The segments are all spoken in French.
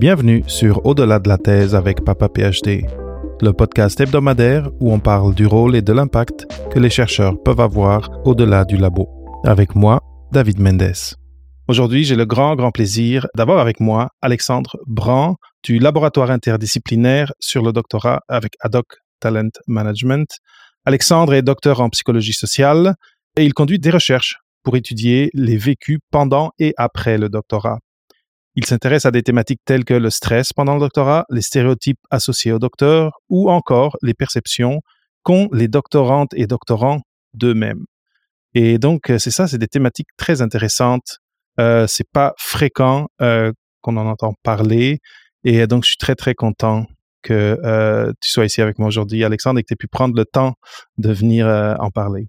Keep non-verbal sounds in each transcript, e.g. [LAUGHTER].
Bienvenue sur Au-delà de la thèse avec Papa PhD, le podcast hebdomadaire où on parle du rôle et de l'impact que les chercheurs peuvent avoir au-delà du labo. Avec moi, David Mendes. Aujourd'hui, j'ai le grand, grand plaisir d'avoir avec moi Alexandre Brand du laboratoire interdisciplinaire sur le doctorat avec ADOC Talent Management. Alexandre est docteur en psychologie sociale et il conduit des recherches pour étudier les vécus pendant et après le doctorat. Il s'intéresse à des thématiques telles que le stress pendant le doctorat, les stéréotypes associés au docteur ou encore les perceptions qu'ont les doctorantes et doctorants d'eux-mêmes. Et donc, euh, c'est ça, c'est des thématiques très intéressantes. Euh, c'est pas fréquent euh, qu'on en entend parler. Et donc, je suis très, très content que tu sois ici avec moi aujourd'hui, Alexandre, et que tu aies pu prendre le temps de venir en parler.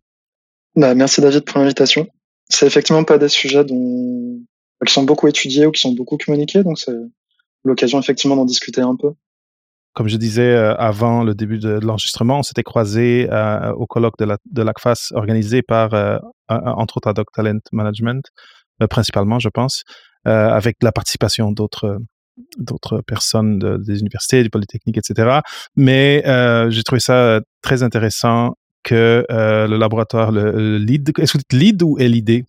Bah, merci David pour l'invitation. C'est effectivement pas des sujets dont qui sont beaucoup étudiés ou qui sont beaucoup communiqués, donc c'est l'occasion effectivement d'en discuter un peu. Comme je disais euh, avant le début de, l'enregistrement, on s'était croisé euh, au colloque de, la, de l'ACFAS organisé par, euh, entre autres, Adoc Talent Management, principalement, je pense, avec la participation d'autres d'autres personnes de, des universités, du Polytechnique, etc. Mais j'ai trouvé ça très intéressant que le laboratoire, le, le LEAD, est-ce que vous dites LEAD ou LID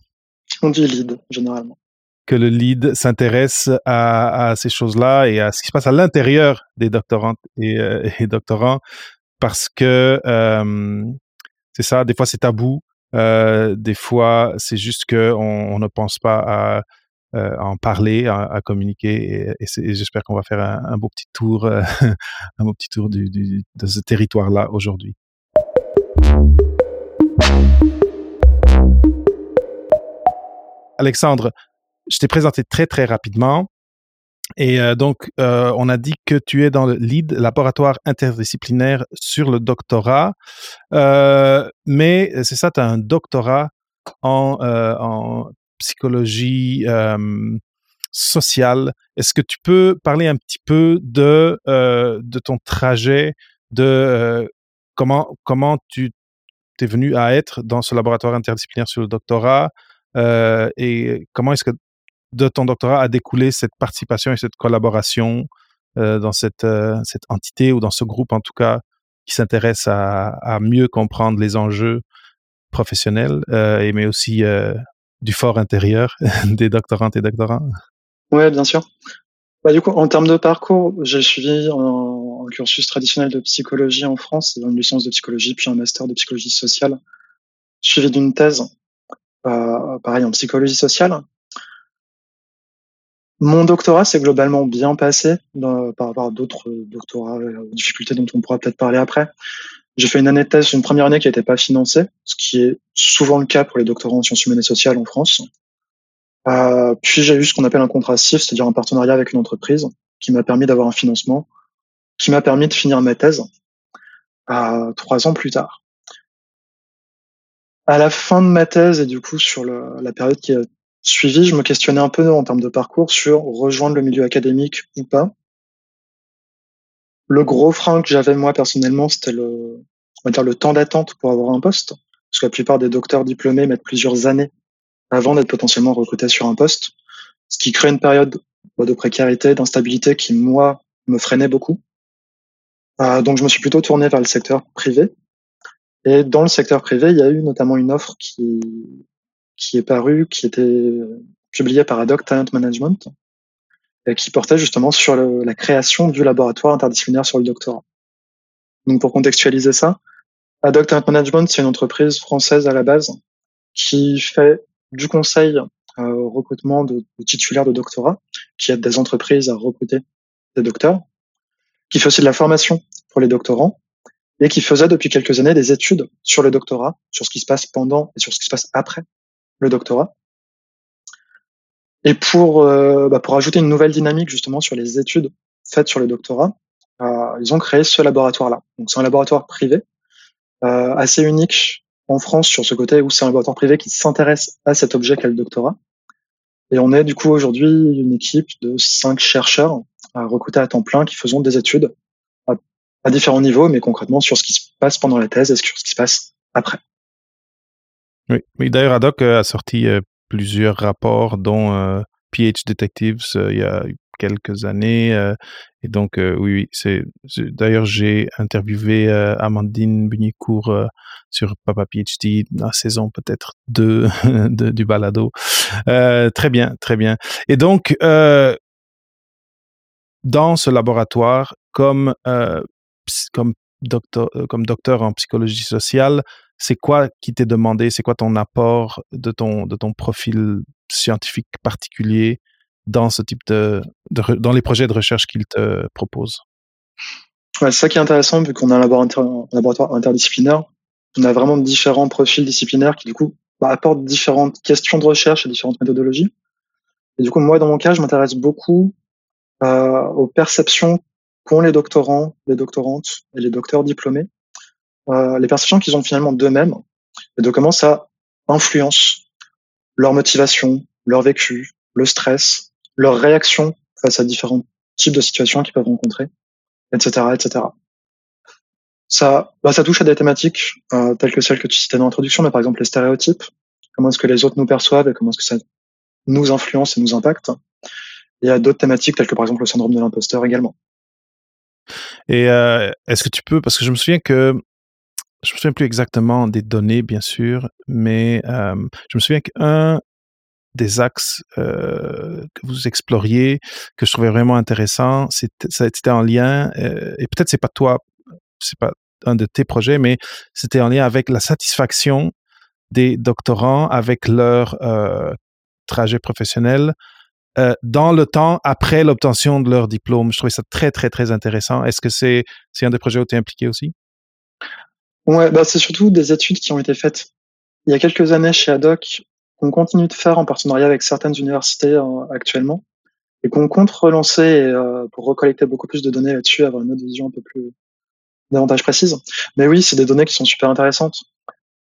On dit LEAD, généralement que le lead s'intéresse à, ces choses-là et à ce qui se passe à l'intérieur des doctorantes et, euh, doctorants parce que euh, c'est ça, des fois c'est tabou, euh, des fois c'est juste que on, ne pense pas à, en parler, à, communiquer et, j'espère qu'on va faire un, beau petit tour, un beau petit tour [LAUGHS] de ce territoire-là aujourd'hui. Alexandre, je t'ai présenté très, très rapidement. Et euh, donc, euh, on a dit que tu es dans le LEAD, laboratoire interdisciplinaire sur le doctorat. Euh, mais c'est ça, tu as un doctorat en, en psychologie sociale. Est-ce que tu peux parler un petit peu de, de ton trajet, de comment, comment tu es venu à être dans ce laboratoire interdisciplinaire sur le doctorat et comment est-ce que de ton doctorat a découlé cette participation et cette collaboration euh, dans cette, euh, cette entité ou dans ce groupe en tout cas qui s'intéresse à, mieux comprendre les enjeux professionnels euh, mais aussi du fort intérieur [LAUGHS] des doctorantes et doctorants? Oui, bien sûr. Bah, du coup, en termes de parcours, j'ai suivi un, cursus traditionnel de psychologie en France, une licence de psychologie, puis un master de psychologie sociale, suivi d'une thèse, pareil, en psychologie sociale. Mon doctorat s'est globalement bien passé par rapport à d'autres doctorats, euh, difficultés dont on pourra peut-être parler après. J'ai fait une année de thèse, une première année qui n'était pas financée, ce qui est souvent le cas pour les doctorants en sciences humaines et sociales en France. Euh, puis j'ai eu ce qu'on appelle un contrat CIF, c'est-à-dire un partenariat avec une entreprise qui m'a permis d'avoir un financement, qui m'a permis de finir ma thèse euh, trois ans plus tard. À la fin de ma thèse et du coup sur la période qui a suivi, je me questionnais un peu en termes de parcours sur rejoindre le milieu académique ou pas. Le gros frein que j'avais moi personnellement, c'était le, on va dire le temps d'attente pour avoir un poste, parce que la plupart des docteurs diplômés mettent plusieurs années avant d'être potentiellement recrutés sur un poste, ce qui crée une période de précarité, d'instabilité qui moi me freinait beaucoup. Euh, donc je me suis plutôt tourné vers le secteur privé. Et dans le secteur privé, il y a eu notamment une offre qui, qui est paru, qui était publié par Adoc Talent Management, qui portait justement sur la création du laboratoire interdisciplinaire sur le doctorat. Donc pour contextualiser ça, Adoc Talent Management, c'est une entreprise française à la base qui fait du conseil euh, au recrutement de, de, titulaires de doctorat, qui aide des entreprises à recruter des docteurs, qui fait aussi de la formation pour les doctorants, et qui faisait depuis quelques années des études sur le doctorat, sur ce qui se passe pendant et sur ce qui se passe après le doctorat. Et pour, euh, bah pour ajouter une nouvelle dynamique justement sur les études faites sur le doctorat, euh, ils ont créé ce laboratoire-là. Donc c'est un laboratoire privé, euh, assez unique en France sur ce côté où c'est un laboratoire privé qui s'intéresse à cet objet qu'est le doctorat. Et on est du coup aujourd'hui une équipe de cinq chercheurs à recruter à temps plein qui faisons des études à différents niveaux, mais concrètement sur ce qui se passe pendant la thèse et sur ce qui se passe après. Oui, mais d'ailleurs, Adoc a sorti euh, plusieurs rapports, dont euh, PH Detectives. Euh, il y a quelques années. Euh, et donc, euh, oui, oui, c'est. D'ailleurs, j'ai interviewé euh, Amandine Bunicourt sur Papa PhD, la saison peut-être 2 [LAUGHS] du balado. très bien, très bien. Et donc, dans ce laboratoire, comme comme docteur en psychologie sociale, c'est quoi qui t'est demandé? C'est quoi ton apport de ton profil scientifique particulier dans ce type de, dans les projets de recherche qu'il te propose? Ouais, C'est ça qui est intéressant, vu qu'on a un laboratoire, interdisciplinaire, on a vraiment différents profils disciplinaires qui, du coup, bah, apportent différentes questions de recherche et différentes méthodologies. Et du coup, moi, dans mon cas, je m'intéresse beaucoup euh, aux perceptions qu'ont les doctorants, les doctorantes et les docteurs diplômés, euh, les perceptions qu'ils ont finalement d'eux-mêmes et de comment ça influence leur motivation, leur vécu, le stress, leur réaction face à différents types de situations qu'ils peuvent rencontrer, etc., etc. Ça, bah, ça touche à des thématiques euh, telles que celles que tu citais dans l'introduction, mais par exemple les stéréotypes, comment est-ce que les autres nous perçoivent et comment est-ce que ça nous influence et nous impacte. Il y a d'autres thématiques telles que par exemple le syndrome de l'imposteur également. Et euh, est-ce que tu peux, parce que je me souviens que je me souviens plus exactement des données, bien sûr, mais euh, je me souviens qu'un des axes euh, que vous exploriez, que je trouvais vraiment intéressant. C'était en lien, euh, et peut-être c'est pas toi, c'est pas un de tes projets, mais c'était en lien avec la satisfaction des doctorants avec leur trajet professionnel euh, dans le temps après l'obtention de leur diplôme. Je trouvais ça très, très, très intéressant. Est-ce que c'est un des projets où tu es impliqué aussi? Bah c'est surtout des études qui ont été faites il y a quelques années chez Adoc qu'on continue de faire en partenariat avec certaines universités euh, actuellement et qu'on compte relancer euh, pour recollecter beaucoup plus de données là-dessus, avoir une autre vision un peu plus davantage précise. Mais oui, c'est des données qui sont super intéressantes,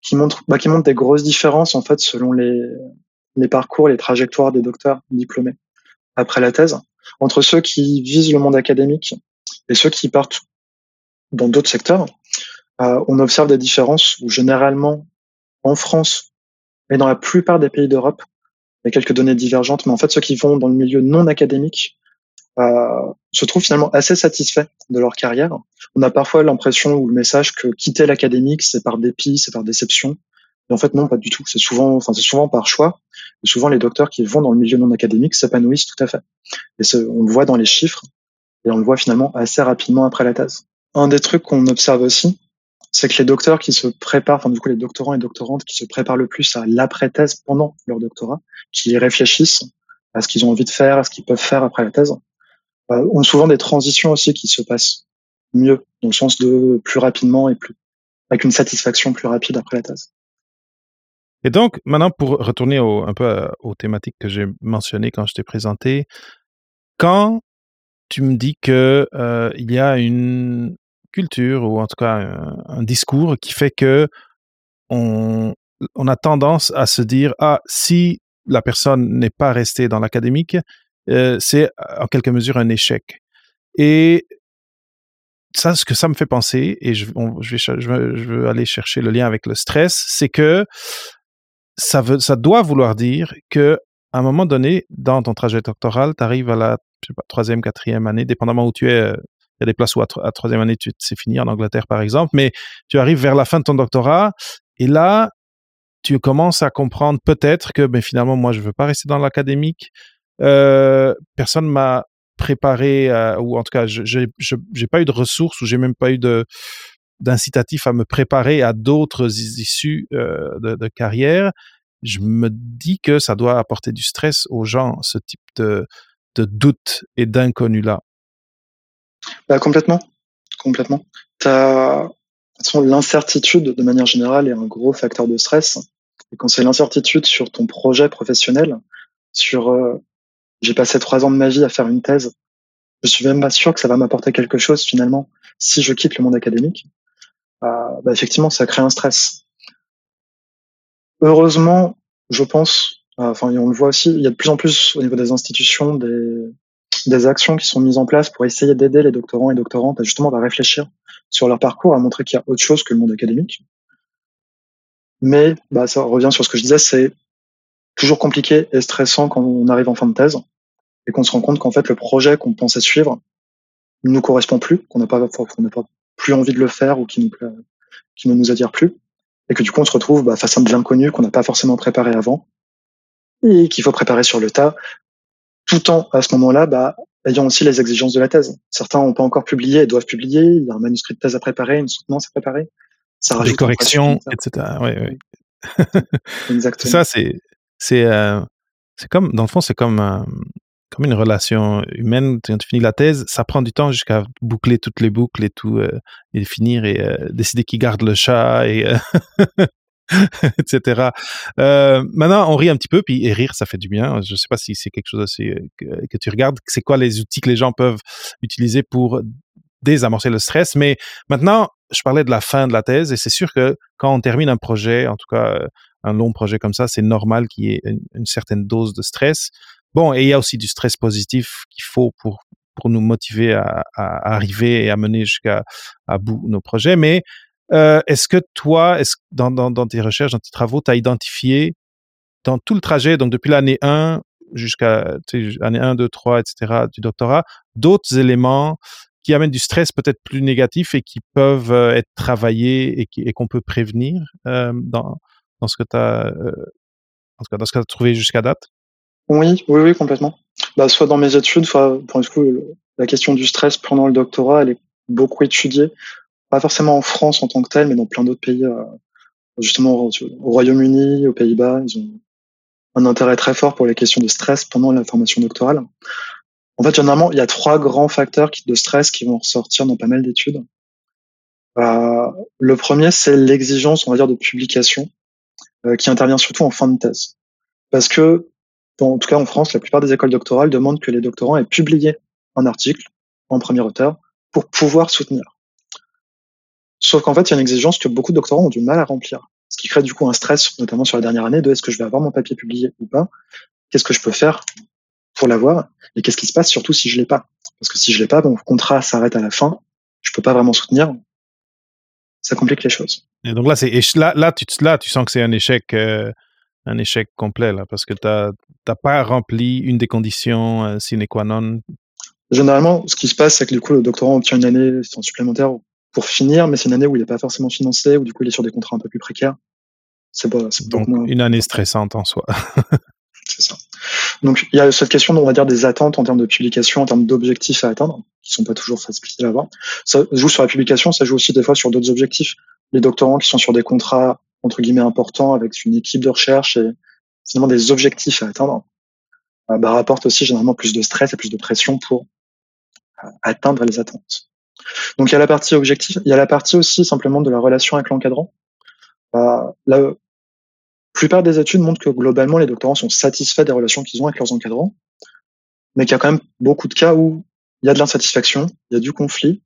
qui montrent, bah, qui montrent des grosses différences en fait selon les parcours, les trajectoires des docteurs diplômés après la thèse, entre ceux qui visent le monde académique et ceux qui partent dans d'autres secteurs. Euh, on observe des différences où généralement en France, mais dans la plupart des pays d'Europe, il y a quelques données divergentes, mais en fait, ceux qui vont dans le milieu non académique euh, se trouvent finalement assez satisfaits de leur carrière. On a parfois l'impression ou le message que quitter l'académique, c'est par dépit, c'est par déception. Mais en fait, non, pas du tout. C'est souvent, enfin, c'est souvent par choix. Et souvent, les docteurs qui vont dans le milieu non académique s'épanouissent tout à fait. Et on le voit dans les chiffres, et on le voit finalement assez rapidement après la thèse. Un des trucs qu'on observe aussi, c'est que les docteurs qui se préparent, enfin du coup les doctorants et doctorantes qui se préparent le plus à l'après-thèse pendant leur doctorat, qui réfléchissent à ce qu'ils ont envie de faire, à ce qu'ils peuvent faire après la thèse, euh, ont souvent des transitions aussi qui se passent mieux, dans le sens de plus rapidement et plus avec une satisfaction plus rapide après la thèse. Et donc, maintenant, pour retourner un peu euh, aux thématiques que j'ai mentionnées quand je t'ai présenté, quand tu me dis que euh, il y a une culture ou en tout cas un, discours qui fait que on, on, a tendance à se dire ah si la personne n'est pas restée dans l'académique, euh, c'est en quelque mesure un échec. Et ça, ce que ça me fait penser, et je, je, vais, je, veux, aller chercher le lien avec le stress, c'est que ça, veut, ça doit vouloir dire que à un moment donné, dans ton trajet doctoral, tu arrives à la troisième, quatrième année, dépendamment où tu es euh, il y a des places où à, troisième année, c'est fini en Angleterre, par exemple, mais tu arrives vers la fin de ton doctorat et là, tu commences à comprendre peut-être que ben, finalement, moi, je veux pas rester dans l'académique. Euh, personne m'a préparé, ou en tout cas, je n'ai pas eu de ressources ou j'ai même pas eu d'incitatif à me préparer à d'autres issues euh, de, de, carrière. Je me dis que ça doit apporter du stress aux gens, ce type de, de doute et d'inconnu là. Bah, complètement, complètement. L'incertitude, de manière générale, est un gros facteur de stress. Et quand c'est l'incertitude sur ton projet professionnel, sur euh, j'ai passé trois ans de ma vie à faire une thèse, je suis même pas sûr que ça va m'apporter quelque chose finalement si je quitte le monde académique. Euh, bah, effectivement, ça crée un stress. Heureusement, je pense, enfin, on le voit aussi, il y a de plus en plus au niveau des institutions des, des actions qui sont mises en place pour essayer d'aider les doctorants et doctorantes à justement à réfléchir sur leur parcours, à montrer qu'il y a autre chose que le monde académique. Mais bah, ça revient sur ce que je disais, c'est toujours compliqué et stressant quand on arrive en fin de thèse. et qu'on se rend compte qu'en fait le projet qu'on pensait suivre ne nous correspond plus, qu'on n'a pas, pas plus envie de le faire ou qui ne nous attire plus, et que du coup on se retrouve bah, face à de l'inconnu qu'on n'a pas forcément préparé avant et qu'il faut préparer sur le tas, tout en à ce moment-là bah, ayant aussi les exigences de la thèse. Certains n'ont pas encore publié et doivent publier, il y a un manuscrit de thèse à préparer, une soutenance à préparer. Ça des corrections, etc. Ouais, ouais. [LAUGHS] Exactement. ça, c'est c'est euh, c'est comme dans le fond, c'est comme euh, comme une relation humaine. Quand tu finis la thèse, ça prend du temps jusqu'à boucler toutes les boucles et tout, euh, et finir et euh, décider qui garde le chat et [LAUGHS] [LAUGHS] etc. maintenant, on rit un petit peu, puis et rire, ça fait du bien. Je ne sais pas si c'est quelque chose aussi que, tu regardes. C'est quoi les outils que les gens peuvent utiliser pour désamorcer le stress? Mais maintenant, je parlais de la fin de la thèse et c'est sûr que quand on termine un projet, en tout cas un long projet comme ça, c'est normal qu'il y ait une, certaine dose de stress. Bon, et il y a aussi du stress positif qu'il faut pour pour nous motiver à, arriver et à mener jusqu'à bout nos projets. Mais euh, est-ce que toi, dans, tes recherches, dans tes travaux, tu as identifié dans tout le trajet, donc depuis l'année 1 jusqu'à l'année 1, 2, 3, etc., du doctorat, d'autres éléments qui amènent du stress peut-être plus négatif et qui peuvent euh, être travaillés et, qu'on peut prévenir euh, dans, ce que tu as, dans trouvé jusqu'à date? Oui, oui, oui, complètement. Bah, soit dans mes études, soit pour le coup, la question du stress pendant le doctorat, elle est beaucoup étudiée. Pas forcément en France en tant que telle, mais dans plein d'autres pays, euh, justement au Royaume-Uni, aux Pays-Bas, ils ont un intérêt très fort pour les questions de stress pendant la formation doctorale. En fait, généralement, il y a trois grands facteurs de stress qui vont ressortir dans pas mal d'études. Euh, le premier, c'est l'exigence, on va dire, de publication, euh, qui intervient surtout en fin de thèse. Parce que, en tout cas en France, la plupart des écoles doctorales demandent que les doctorants aient publié un article en premier auteur pour pouvoir soutenir. Sauf qu'en fait, il y a une exigence que beaucoup de doctorants ont du mal à remplir. Ce qui crée du coup un stress, notamment sur la dernière année, de est-ce que je vais avoir mon papier publié ou pas? Qu'est-ce que je peux faire pour l'avoir? Et qu'est-ce qui se passe surtout si je l'ai pas? Parce que si je l'ai pas, mon contrat s'arrête à la fin, je peux pas vraiment soutenir. Ça complique les choses. Et donc là, c'est là, là, tu, là, tu sens que c'est un échec, euh, un échec complet là, parce que tu n'as pas rempli une des conditions euh, sine qua non. Généralement, ce qui se passe, c'est que du coup, le doctorant obtient une année supplémentaire pour finir, mais c'est une année où il n'est pas forcément financé, où du coup, il est sur des contrats un peu plus précaires. C'est pas, donc une année stressante en soi. [LAUGHS] c'est ça. Donc il y a cette question, on va dire, des attentes en termes de publication, en termes d'objectifs à atteindre, qui sont pas toujours faciles à avoir. Ça joue sur la publication, ça joue aussi des fois sur d'autres objectifs. Les doctorants qui sont sur des contrats entre guillemets importants avec une équipe de recherche et finalement des objectifs à atteindre, euh, bah, rapportent aussi généralement plus de stress et plus de pression pour euh, atteindre les attentes. Donc il y a la partie objectif, il y a la partie aussi simplement de la relation avec l'encadrant. Euh, là, plupart des études montrent que globalement, les doctorants sont satisfaits des relations qu'ils ont avec leurs encadrants, mais qu'il y a quand même beaucoup de cas où il y a de l'insatisfaction, il y a du conflit.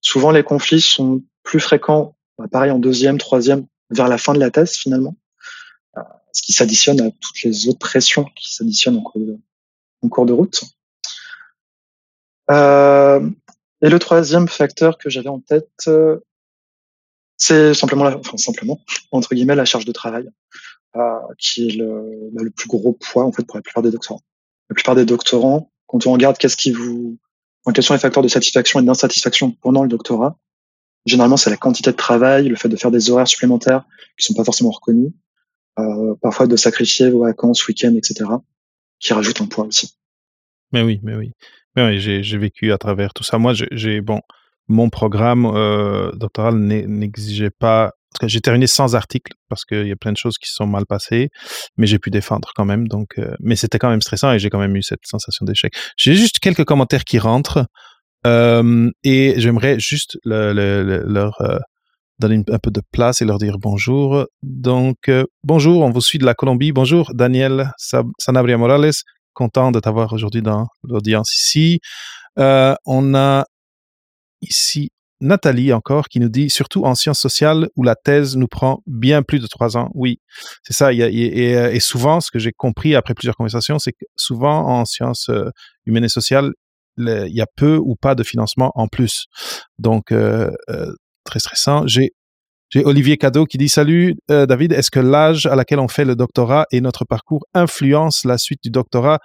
Souvent, les conflits sont plus fréquents, bah, pareil en deuxième, troisième, vers la fin de la thèse finalement, euh, ce qui s'additionne à toutes les autres pressions qui s'additionnent en, en, cours de route. Euh, et le troisième facteur que j'avais en tête, euh, c'est simplement, la, enfin entre guillemets la charge de travail qui est le, bah, le, plus gros poids en fait pour la plupart des doctorants. La plupart des doctorants, quand on regarde qu'est-ce qui vous, en quels sont les facteurs de satisfaction et d'insatisfaction pendant le doctorat, généralement c'est la quantité de travail, le fait de faire des horaires supplémentaires qui sont pas forcément reconnus, euh, parfois de sacrifier vos vacances, week-ends, etc., qui rajoutent un poids aussi. Mais oui, mais oui, mais j'ai vécu à travers tout ça. Moi, j'ai bon, mon programme euh, doctoral n'exigeait pas j'ai terminé sans article parce qu'il y a plein de choses qui sont mal passées, mais j'ai pu défendre quand même. Donc, euh, mais c'était quand même stressant et j'ai quand même eu cette sensation d'échec. J'ai juste quelques commentaires qui rentrent euh, et j'aimerais juste le, le, leur donner un peu de place et leur dire bonjour. Donc, bonjour, on vous suit de la Colombie. Bonjour, Daniel Sanabria Morales. Content de t'avoir aujourd'hui dans l'audience ici. on a ici Nathalie encore qui nous dit surtout en sciences sociales où la thèse nous prend bien plus de trois ans. Oui, c'est ça. Euh, et, souvent, ce que j'ai compris après plusieurs conversations, c'est que souvent en sciences euh, humaines et sociales, il y a peu ou pas de financement en plus. Donc, euh, très stressant. J'ai j'ai Olivier Cadeau qui dit Salut David, est-ce que l'âge à laquelle on fait le doctorat et notre parcours influence la suite du doctorat?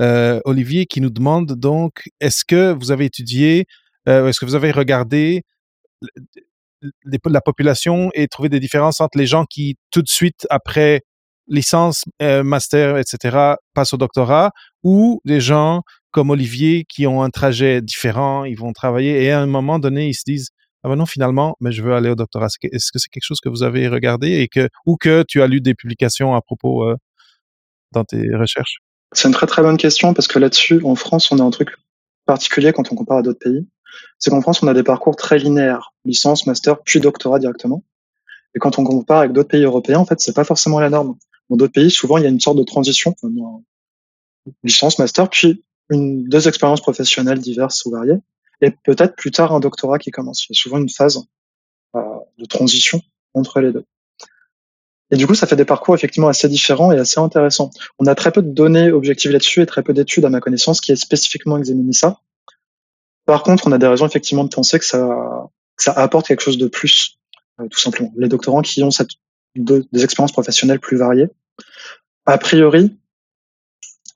Euh, Olivier qui nous demande donc, est-ce que vous avez étudié, euh, est-ce que vous avez regardé la population et trouvé des différences entre les gens qui, tout de suite après licence, euh, master, etc., passent au doctorat, ou des gens comme Olivier qui ont un trajet différent, ils vont travailler et à un moment donné, ils se disent, ah ben non, finalement, mais je veux aller au doctorat. Est-ce que c'est quelque chose que vous avez regardé et que, ou que tu as lu des publications à propos euh, dans tes recherches? C'est une très très bonne question parce que là-dessus, en France, on a un truc particulier quand on compare à d'autres pays. C'est qu'en France, on a des parcours très linéaires, licence, master, puis doctorat directement. Et quand on compare avec d'autres pays européens, en fait, c'est pas forcément la norme. Dans d'autres pays, souvent, il y a une sorte de transition, licence, master, puis deux expériences professionnelles diverses ou variées, et peut-être plus tard un doctorat qui commence. Il y a souvent une phase euh, de transition entre les deux. Et du coup, ça fait des parcours effectivement assez différents et assez intéressants. On a très peu de données objectives là-dessus et très peu d'études, à ma connaissance, qui aient spécifiquement examiné ça. Par contre, on a des raisons effectivement de penser que ça, apporte quelque chose de plus, euh, tout simplement. Les doctorants qui ont des expériences professionnelles plus variées, a priori,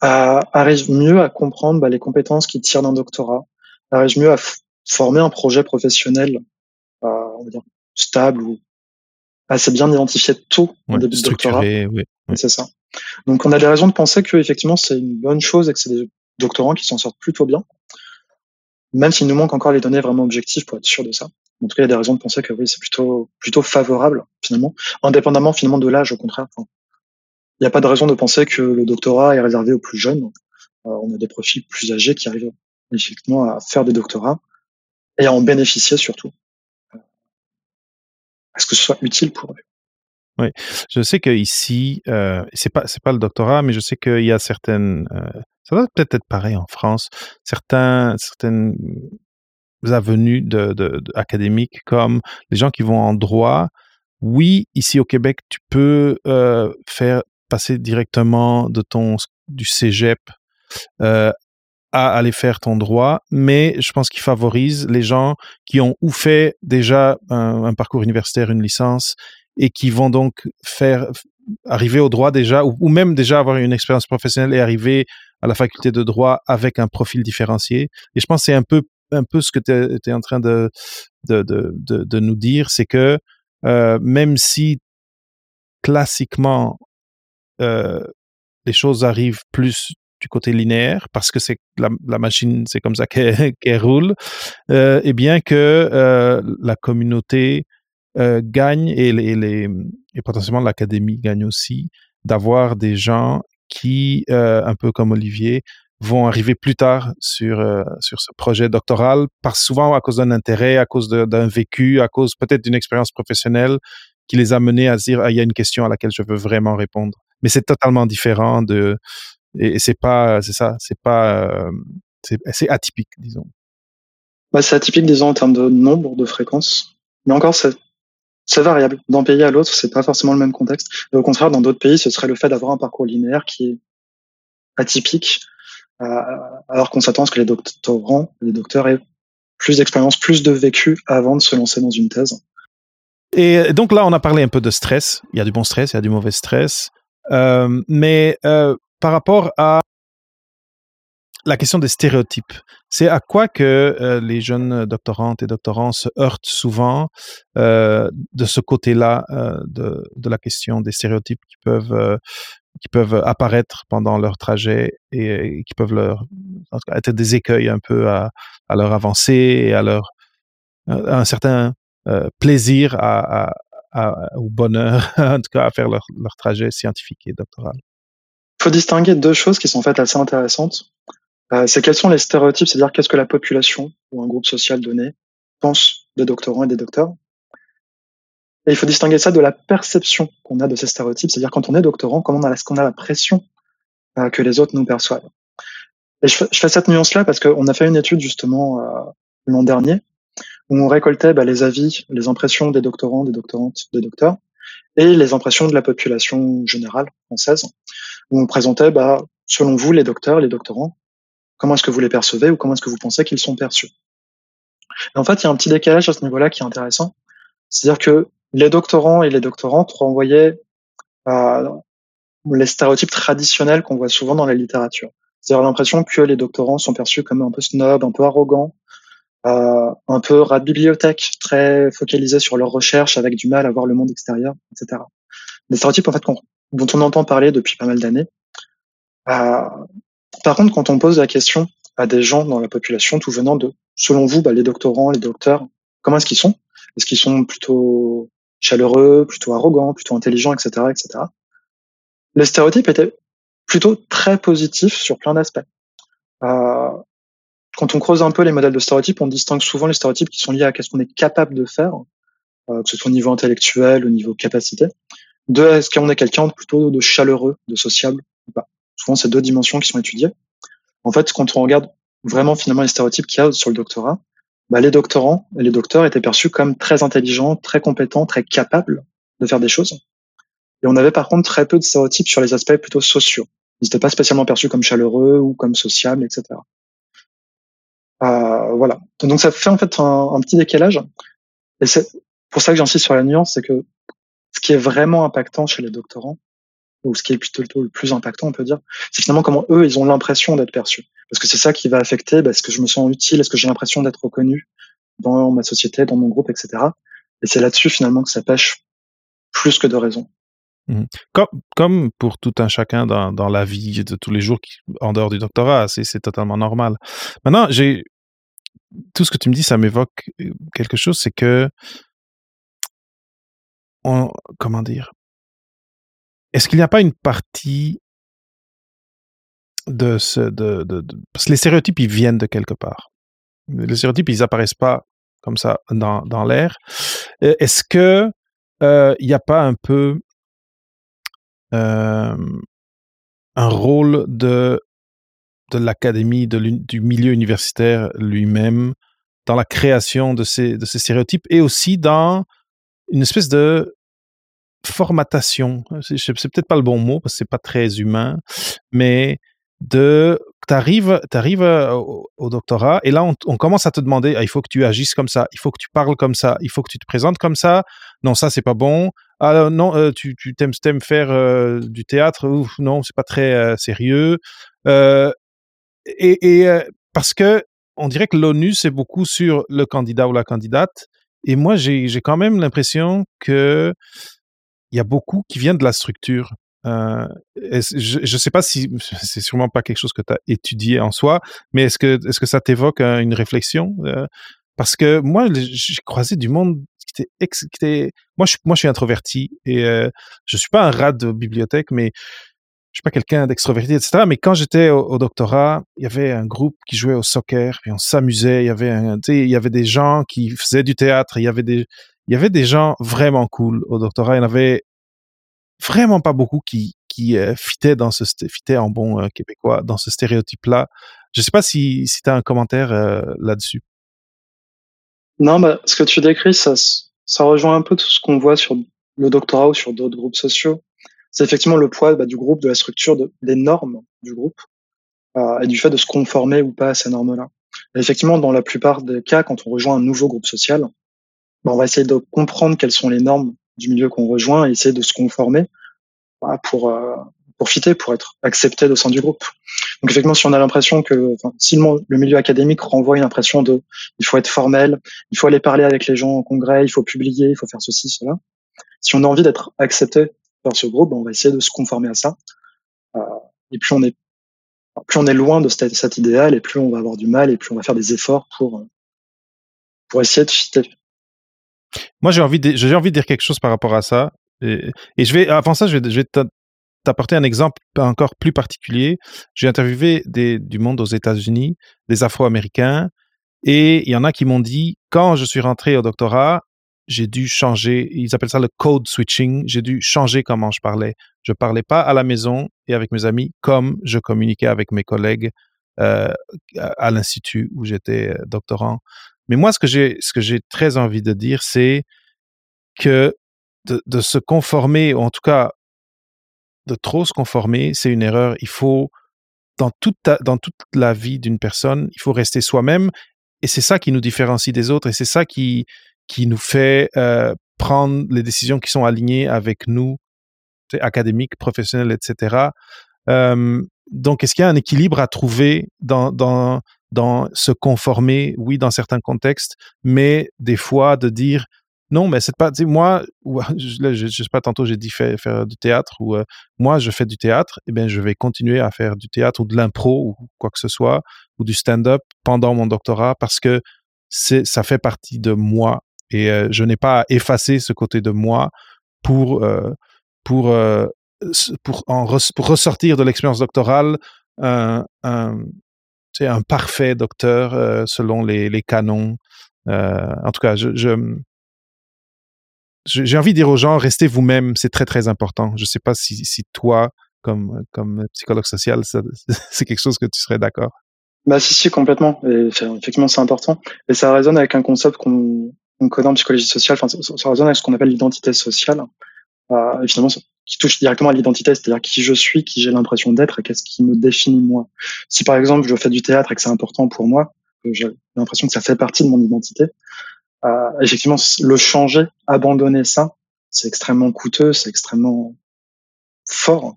arrivent mieux à comprendre bah, les compétences qu'ils tirent d'un doctorat, arrivent mieux à former un projet professionnel euh, on va dire, stable ou assez bien identifié tôt au début de doctorat. Oui, C'est ça. Donc on a des raisons de penser que effectivement c'est une bonne chose et que c'est des doctorants qui s'en sortent plutôt bien, même s'il nous manque encore les données vraiment objectives pour être sûr de ça. En tout cas, il y a des raisons de penser que oui, c'est plutôt plutôt favorable finalement, indépendamment finalement de l'âge au contraire. il n'y a pas de raison de penser que le doctorat est réservé aux plus jeunes. Euh, on a des profils plus âgés qui arrivent effectivement à faire des doctorats et à en bénéficier surtout est-ce que ce soit utile pour eux. Oui, je sais qu'ici, euh, c'est pas pas le doctorat, mais je sais qu'il y a certaines, euh, ça doit peut-être être pareil en France, certains certaines avenues de, académiques comme les gens qui vont en droit. Oui, ici au Québec, tu peux euh, faire passer directement de ton du cégep euh, à aller faire ton droit, mais je pense qu'il favorise les gens qui ont ou fait déjà un, parcours universitaire, une licence, et qui vont donc faire arriver au droit déjà, ou, même déjà avoir une expérience professionnelle et arriver à la faculté de droit avec un profil différencié. Et je pense que c'est un peu, un peu ce que tu es, en train de, de, de, de, nous dire, c'est que euh, même si classiquement euh, les choses arrivent plus du côté linéaire parce que c'est la, machine, c'est comme ça [LAUGHS] qu'elle roule, euh, et bien que euh, la communauté euh, gagne et, les, et potentiellement l'académie gagne aussi d'avoir des gens qui, un peu comme Olivier, vont arriver plus tard sur sur ce projet doctoral, parce souvent à cause d'un intérêt, à cause d'un vécu, à cause peut-être d'une expérience professionnelle qui les a menés à se dire ah, il y a une question à laquelle je veux vraiment répondre. Mais c'est totalement différent de et, c'est pas, c'est ça, c'est pas, euh, c'est atypique, disons. Bah, c'est atypique, disons, en termes de nombre, de fréquences. Mais encore, c'est, c'est variable. D'un pays à l'autre, c'est pas forcément le même contexte. Et au contraire, dans d'autres pays, ce serait le fait d'avoir un parcours linéaire qui est atypique, euh, alors qu'on s'attend à ce que les doctorants, les docteurs aient plus d'expérience, plus de vécu avant de se lancer dans une thèse. Et donc là, on a parlé un peu de stress. Il y a du bon stress, il y a du mauvais stress. Euh, mais euh, par rapport à la question des stéréotypes, c'est à quoi que euh, les jeunes doctorantes et doctorants se heurtent souvent euh, de ce côté-là euh, de, la question des stéréotypes qui peuvent apparaître pendant leur trajet et, qui peuvent leur être des écueils un peu à, leur avancée et à leur un certain plaisir à, au bonheur [LAUGHS] en tout cas à faire leur trajet scientifique et doctoral. Il faut distinguer deux choses qui sont en fait assez intéressantes. Euh, c'est quels sont les stéréotypes, c'est-à-dire qu'est-ce que la population ou un groupe social donné pense des doctorants et des docteurs. Et il faut distinguer ça de la perception qu'on a de ces stéréotypes, c'est-à-dire quand on est doctorant, comment on a, qu'on a la pression euh, que les autres nous perçoivent. Et je, fais cette nuance-là parce qu'on a fait une étude justement euh, l'an dernier où on récoltait bah, les avis, les impressions des doctorants, des doctorantes, des docteurs et les impressions de la population générale française où on présentait, bah, selon vous, les docteurs, les doctorants, comment est-ce que vous les percevez ou comment est-ce que vous pensez qu'ils sont perçus. Et en fait, il y a un petit décalage à ce niveau-là qui est intéressant. C'est-à-dire que les doctorants et les doctorantes renvoyaient euh, les stéréotypes traditionnels qu'on voit souvent dans la littérature. C'est-à-dire l'impression que les doctorants sont perçus comme un peu snob, un peu arrogants, euh, un peu rat de bibliothèque, très focalisés sur leurs recherches, avec du mal à voir le monde extérieur, etc. Des stéréotypes en fait dont on entend parler depuis pas mal d'années. Euh, par contre, quand on pose la question à des gens dans la population, tout venant de, selon vous, bah, les doctorants, les docteurs, comment est-ce qu'ils sont? Est-ce qu'ils sont plutôt chaleureux, plutôt arrogants, plutôt intelligents, etc., etc. Les stéréotypes étaient plutôt très positifs sur plein d'aspects. Euh, quand on creuse un peu les modèles de stéréotypes, on distingue souvent les stéréotypes qui sont liés à ce qu'on est capable de faire, euh, que ce soit au niveau intellectuel, au niveau capacité, de est-ce qu'on est quelqu'un plutôt de chaleureux, de sociable ou pas? Souvent, c'est deux dimensions qui sont étudiées. En fait, quand on regarde vraiment finalement les stéréotypes qu'il y a sur le doctorat, bah, les doctorants et les docteurs étaient perçus comme très intelligents, très compétents, très capables de faire des choses. Et on avait par contre très peu de stéréotypes sur les aspects plutôt sociaux. Ils n'étaient pas spécialement perçus comme chaleureux ou comme sociables, etc. Euh, voilà. Donc ça fait en fait un, un petit décalage. Et c'est pour ça que j'insiste sur la nuance, c'est que ce qui est vraiment impactant chez les doctorants, ou ce qui est plutôt le plus impactant, on peut dire, c'est finalement comment eux, ils ont l'impression d'être perçus. Parce que c'est ça qui va affecter, bah, est-ce que je me sens utile, est-ce que j'ai l'impression d'être reconnu dans ma société, dans mon groupe, etc. Et c'est là-dessus finalement que ça pêche plus que de raison. Mmh. Comme, pour tout un chacun dans, la vie de tous les jours en dehors du doctorat, c'est totalement normal. Maintenant, tout ce que tu me dis, ça m'évoque euh, quelque chose, c'est que comment dire? Est-ce qu'il n'y a pas une partie de ce de, de, parce que les stéréotypes ils viennent de quelque part. Les stéréotypes ils apparaissent pas comme ça dans, dans l'air. Est-ce que euh, il n'y a pas un peu euh, un rôle de de l'académie, du milieu universitaire lui-même, dans la création de ces, de ces stéréotypes et aussi dans une espèce de formatation. C'est peut-être pas le bon mot parce que c'est pas très humain, mais de t'arrives arrives euh, au, au, doctorat et là on, commence à te demander ah, il faut que tu agisses comme ça il faut que tu parles comme ça il faut que tu te présentes comme ça non ça c'est pas bon ah non euh, tu tu t'aimes faire euh, du théâtre non c'est pas très euh, sérieux euh, et, et parce que on dirait que l'ONU c'est beaucoup sur le candidat ou la candidate et moi j'ai quand même l'impression que il y a beaucoup qui viennent de la structure euh, je ne sais pas si [LAUGHS] c'est sûrement pas quelque chose que tu as étudié en soi, mais est-ce que est-ce que ça t'évoque euh, une réflexion euh, Parce que moi, j'ai croisé du monde qui était, ex, moi, je, suis introverti et je suis pas un rat de bibliothèque, mais je suis pas quelqu'un d'extroverti, etc. Mais quand j'étais au, au, doctorat, il y avait un groupe qui jouait au soccer, puis on s'amusait. Il y avait, un, il y avait des gens qui faisaient du théâtre. Il y avait des, il y avait des gens vraiment cool au doctorat. Il y en avait vraiment pas beaucoup qui qui euh, fitaient dans ce fitaient en bon euh, québécois dans ce stéréotype là. Je sais pas si si tu as un commentaire euh, là-dessus. Non, bah, ce que tu décris, ça, ça rejoint un peu tout ce qu'on voit sur le doctorat ou sur d'autres groupes sociaux. C'est effectivement le poids bah, du groupe, de la structure, de, des normes du groupe et du fait de se conformer ou pas à ces normes-là. Effectivement, dans la plupart des cas, quand on rejoint un nouveau groupe social, on va essayer de comprendre quelles sont les normes du milieu qu'on rejoint et essayer de se conformer pour euh, pour fitter, pour être accepté au sein du groupe. Donc effectivement, si on a l'impression que si le, milieu académique renvoie une impression de il faut être formel, il faut aller parler avec les gens au congrès, il faut publier, il faut faire ceci, cela. Si on a envie d'être accepté par ce groupe, ben, on va essayer de se conformer à ça. Euh, et plus on est plus on est loin de cet, idéal, et plus on va avoir du mal, et plus on va faire des efforts pour pour essayer de fitter. Moi, j'ai envie, de, j'ai envie de dire quelque chose par rapport à ça. Et, je vais, avant ça, je vais, t'apporter un exemple encore plus particulier. J'ai interviewé du monde aux États-Unis, des Afro-Américains, et il y en a qui m'ont dit, quand je suis rentré au doctorat, j'ai dû changer, ils appellent ça le code switching, j'ai dû changer comment je parlais. Je parlais pas à la maison et avec mes amis comme je communiquais avec mes collègues euh, à l'institut où j'étais doctorant. Mais moi, ce que j'ai, ce que j'ai très envie de dire, c'est que de, se conformer, ou en tout cas de trop se conformer, c'est une erreur. Il faut, dans toute, dans toute la vie d'une personne, il faut rester soi-même. Et c'est ça qui nous différencie des autres et c'est ça qui, qui nous fait euh, prendre les décisions qui sont alignées avec nous, académiques, professionnels, etc. Euh, donc, est-ce qu'il y a un équilibre à trouver dans, dans, dans se conformer, oui, dans certains contextes, mais des fois de dire non, mais c'est pas, moi, [LAUGHS] je, je, sais pas, tantôt j'ai dit faire, faire, du théâtre, ou euh, moi je fais du théâtre, et eh bien je vais continuer à faire du théâtre ou de l'impro ou quoi que ce soit, ou du stand-up pendant mon doctorat parce que c'est, ça fait partie de moi et euh, je n'ai pas à effacer ce côté de moi pour, euh, pour, pour, en pour ressortir de l'expérience doctorale un, un parfait docteur selon les, les canons. en tout cas, je, j'ai envie de dire aux gens, restez vous-même, c'est très très important. Je ne sais pas si, toi, comme, comme psychologue social, [LAUGHS] c'est quelque chose que tu serais d'accord. Bah si, si, complètement. Effectivement, c'est important. Et ça résonne avec un concept qu'on connaît en psychologie sociale. Ça, résonne avec ce qu'on appelle l'identité sociale. Euh, et finalement, qui touche directement à l'identité, c'est-à-dire qui je suis, qui j'ai l'impression d'être et qu'est-ce qui me définit moi. Si par exemple je fais du théâtre et que c'est important pour moi, j'ai l'impression que ça fait partie de mon identité, euh, effectivement, le changer, abandonner ça, c'est extrêmement coûteux, c'est extrêmement fort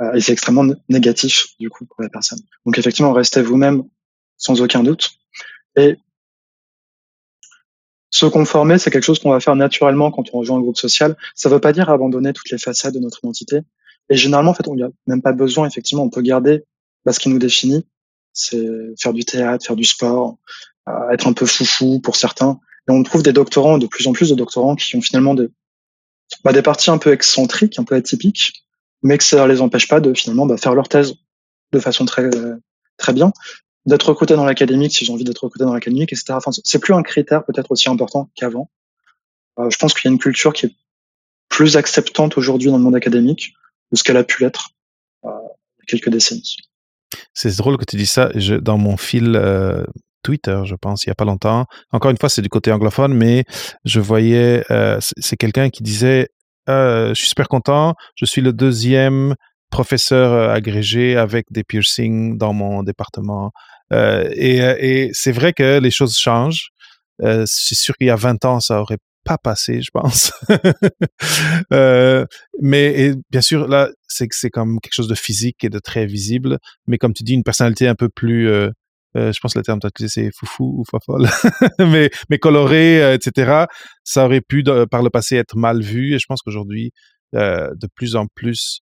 euh, et c'est extrêmement négatif du coup pour la personne. Donc effectivement, restez vous-même sans aucun doute. Et se conformer, c'est quelque chose qu'on va faire naturellement quand on rejoint un groupe social. Ça ne veut pas dire abandonner toutes les facettes de notre identité. Et généralement, en fait, on n'y a même pas besoin. Effectivement, on peut garder bah, ce qui nous définit. C'est faire du théâtre, faire du sport, euh, être un peu foufou pour certains. Et on trouve des doctorants, de plus en plus de doctorants qui ont finalement des, bah, des parties un peu excentriques, un peu atypiques, mais que ça les empêche pas de finalement bah, faire leur thèse de façon très très bien, d'être recruté dans l'académique si j'ai envie d'être recruté dans l'académique, etc. C'est plus un critère peut-être aussi important qu'avant. Euh, je pense qu'il y a une culture qui est plus acceptante aujourd'hui dans le monde académique de ce qu'elle a pu l'être euh, quelques décennies. C'est drôle que tu dis ça. Dans mon fil euh, Twitter, je pense, il y a pas longtemps. Encore une fois, c'est du côté anglophone, mais je voyais, c'est quelqu'un qui disait, je suis super content, je suis le deuxième professeur agrégé avec des piercings dans mon département. Euh, et, et c'est vrai que les choses changent. Euh, c'est sûr qu'il y a 20 ans, ça aurait pas passé, je pense. [LAUGHS] euh, mais bien sûr, là, c'est c'est comme quelque chose de physique et de très visible. Mais comme tu dis, une personnalité un peu plus euh, euh, je pense que le terme c'est foufou ou fofolle, [LAUGHS] mais, mais coloré, euh, etc. Ça aurait pu par le passé être mal vu et je pense qu'aujourd'hui, euh, de plus en plus,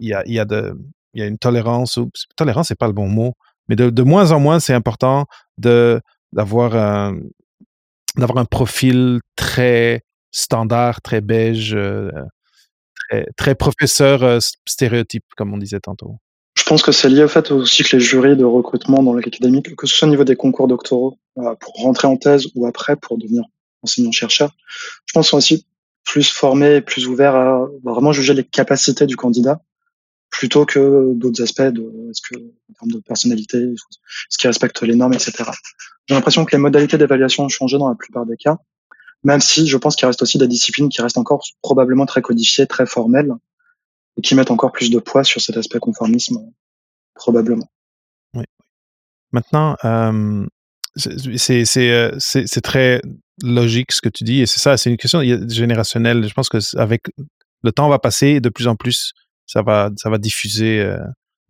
il y a une tolérance, ou, tolérance c'est pas le bon mot, mais de, moins en moins c'est important d'avoir un, d'avoir un profil très standard, très beige, euh, très, professeur euh, stéréotype, comme on disait tantôt. Je pense que c'est lié au fait aussi que les jurys de recrutement dans l'académique, que ce soit au niveau des concours doctoraux, euh, pour rentrer en thèse ou après pour devenir enseignant-chercheur, je pense sont aussi plus formés plus ouverts à vraiment juger les capacités du candidat plutôt que d'autres aspects de est-ce que en termes de personnalité, est-ce qu'il respecte les normes, etc. J'ai l'impression que les modalités d'évaluation ont changé dans la plupart des cas, même si je pense qu'il reste aussi des disciplines qui restent encore probablement très codifiées, très formelles, et qui mettent encore plus de poids sur cet aspect conformisme, probablement. Oui. Maintenant, euh, c'est euh, c'est très logique ce que tu dis, et c'est ça, c'est une question générationnelle. Je pense que avec le temps va passer, de plus en plus, ça va ça va diffuser. Euh,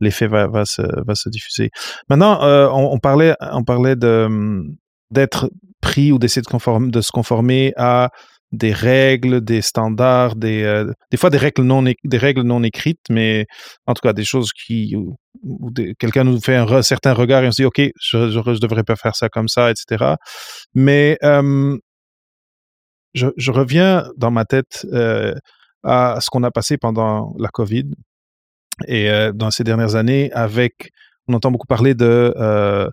L'effet va, se, va se diffuser. Maintenant, euh, on, parlait, on parlait de d'être pris ou d'essayer de, se conformer à des règles, des standards, des, euh, des fois des règles non des règles non écrites, mais en tout cas des choses qui où, quelqu'un nous fait un certain regard et on se dit ok, je, je, devrais pas faire ça comme ça, etc. Mais euh, je, reviens dans ma tête à ce qu'on a passé pendant la COVID et euh, dans ces dernières années avec on entend beaucoup parler de euh,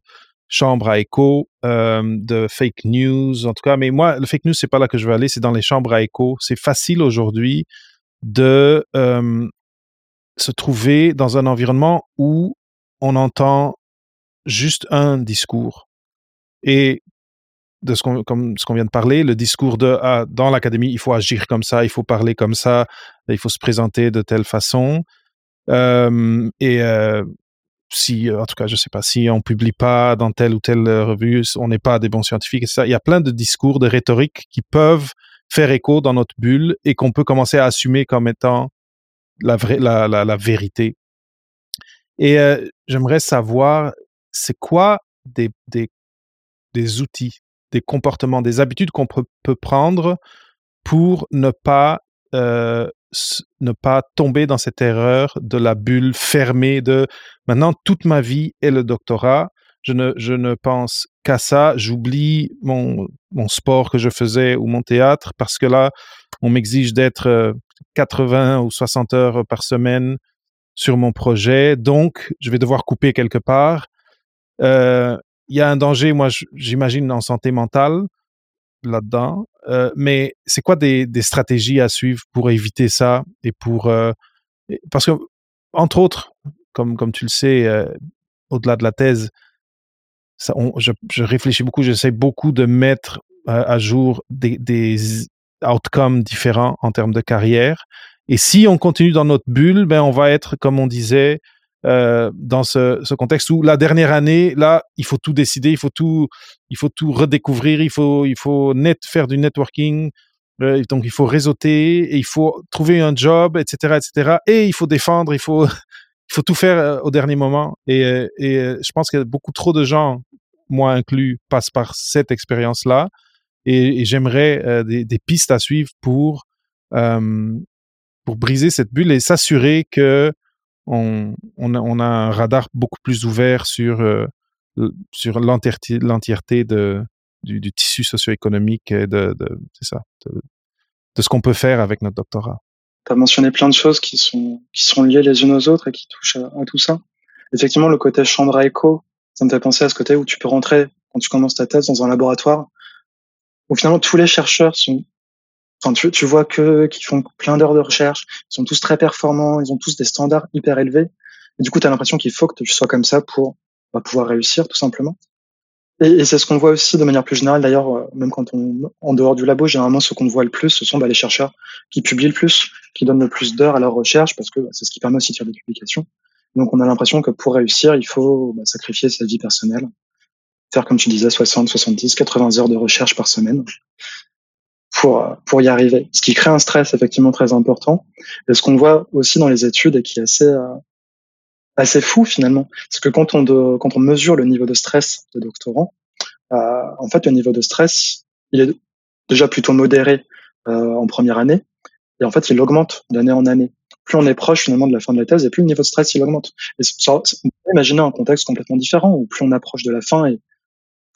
chambres à écho, euh, de fake news, en tout cas. Mais moi, le fake news, c'est pas là que je veux aller, c'est dans les chambres à écho. C'est facile aujourd'hui de se trouver dans un environnement où on entend juste un discours. Et de ce qu'on qu'on vient de parler, le discours de ah, dans l'académie, il faut agir comme ça, il faut parler comme ça, il faut se présenter de telle façon. Et euh, si, en tout cas, je sais pas, si on publie pas dans telle ou telle euh, revue, on n'est pas des bons scientifiques, et ça. Il y a plein de discours, de rhétorique qui peuvent faire écho dans notre bulle et qu'on peut commencer à assumer comme étant la, vraie, la, la vérité. Et euh, j'aimerais savoir, c'est quoi des, des, des outils, des comportements, des habitudes qu'on peut, prendre pour ne pas euh, ne pas tomber dans cette erreur de la bulle fermée de maintenant toute ma vie est le doctorat. Je ne, je ne pense qu'à ça. J'oublie mon, mon sport que je faisais ou mon théâtre parce que là, on m'exige d'être 80 euh, ou 60 heures par semaine sur mon projet. Donc, je vais devoir couper quelque part. Euh, il y a un danger, moi, j'imagine, en santé mentale là-dedans. Euh, mais c'est quoi des, stratégies à suivre pour éviter ça et pour euh, parce que entre autres, comme tu le sais, euh, au-delà de la thèse, je, réfléchis beaucoup, j'essaie beaucoup de mettre à jour des, des outcomes différents en termes de carrière. Et si on continue dans notre bulle, ben on va être, comme on disait, euh, dans ce, contexte où la dernière année, là, il faut tout décider, il faut tout, il faut tout redécouvrir, il faut, il faut net faire du networking, euh, donc il faut réseauter, et il faut trouver un job, etc., etc. Et il faut défendre, il faut, [LAUGHS] il faut tout faire euh, au dernier moment. Et, je pense que beaucoup trop de gens, moi inclus, passent par cette expérience-là. Et, et j'aimerais des, des, pistes à suivre pour pour briser cette bulle et s'assurer que on, on, a, on, a, un radar beaucoup plus ouvert sur, euh, sur l'entièreté du, tissu socio-économique et de, ça, de, ce qu'on peut faire avec notre doctorat. Tu as mentionné plein de choses qui sont, qui sont liées les unes aux autres et qui touchent à, à, tout ça. Effectivement, le côté chambre à écho, ça me fait penser à ce côté où tu peux rentrer quand tu commences ta thèse dans un laboratoire où finalement tous les chercheurs sont Tu, vois que qu'ils font plein d'heures de recherche, ils sont tous très performants, ils ont tous des standards hyper élevés. Et du coup, tu as l'impression qu'il faut que tu sois comme ça pour bah, pouvoir réussir, tout simplement. Et, et c'est ce qu'on voit aussi de manière plus générale. D'ailleurs, euh, même quand on en dehors du labo, généralement, ce qu'on voit le plus, ce sont bah, les chercheurs qui publient le plus, qui donnent le plus d'heures à leur recherche, parce que bah, c'est ce qui permet aussi de faire des publications. Donc, on a l'impression que pour réussir, il faut bah, sacrifier sa vie personnelle, faire comme tu disais, 60, 70, 80 heures de recherche par semaine pour, pour y arriver. Ce qui crée un stress effectivement très important. Et ce qu'on voit aussi dans les études et qui est assez, euh, assez fou finalement, c'est que quand on, de, quand on mesure le niveau de stress des doctorants, euh, en fait, le niveau de stress, il est déjà plutôt modéré euh, en première année, et en fait, il augmente d'année en année. Plus on est proche finalement de la fin de la thèse, et plus le niveau de stress il augmente. Et ça, on peut imaginer un contexte complètement différent où plus on approche de la fin et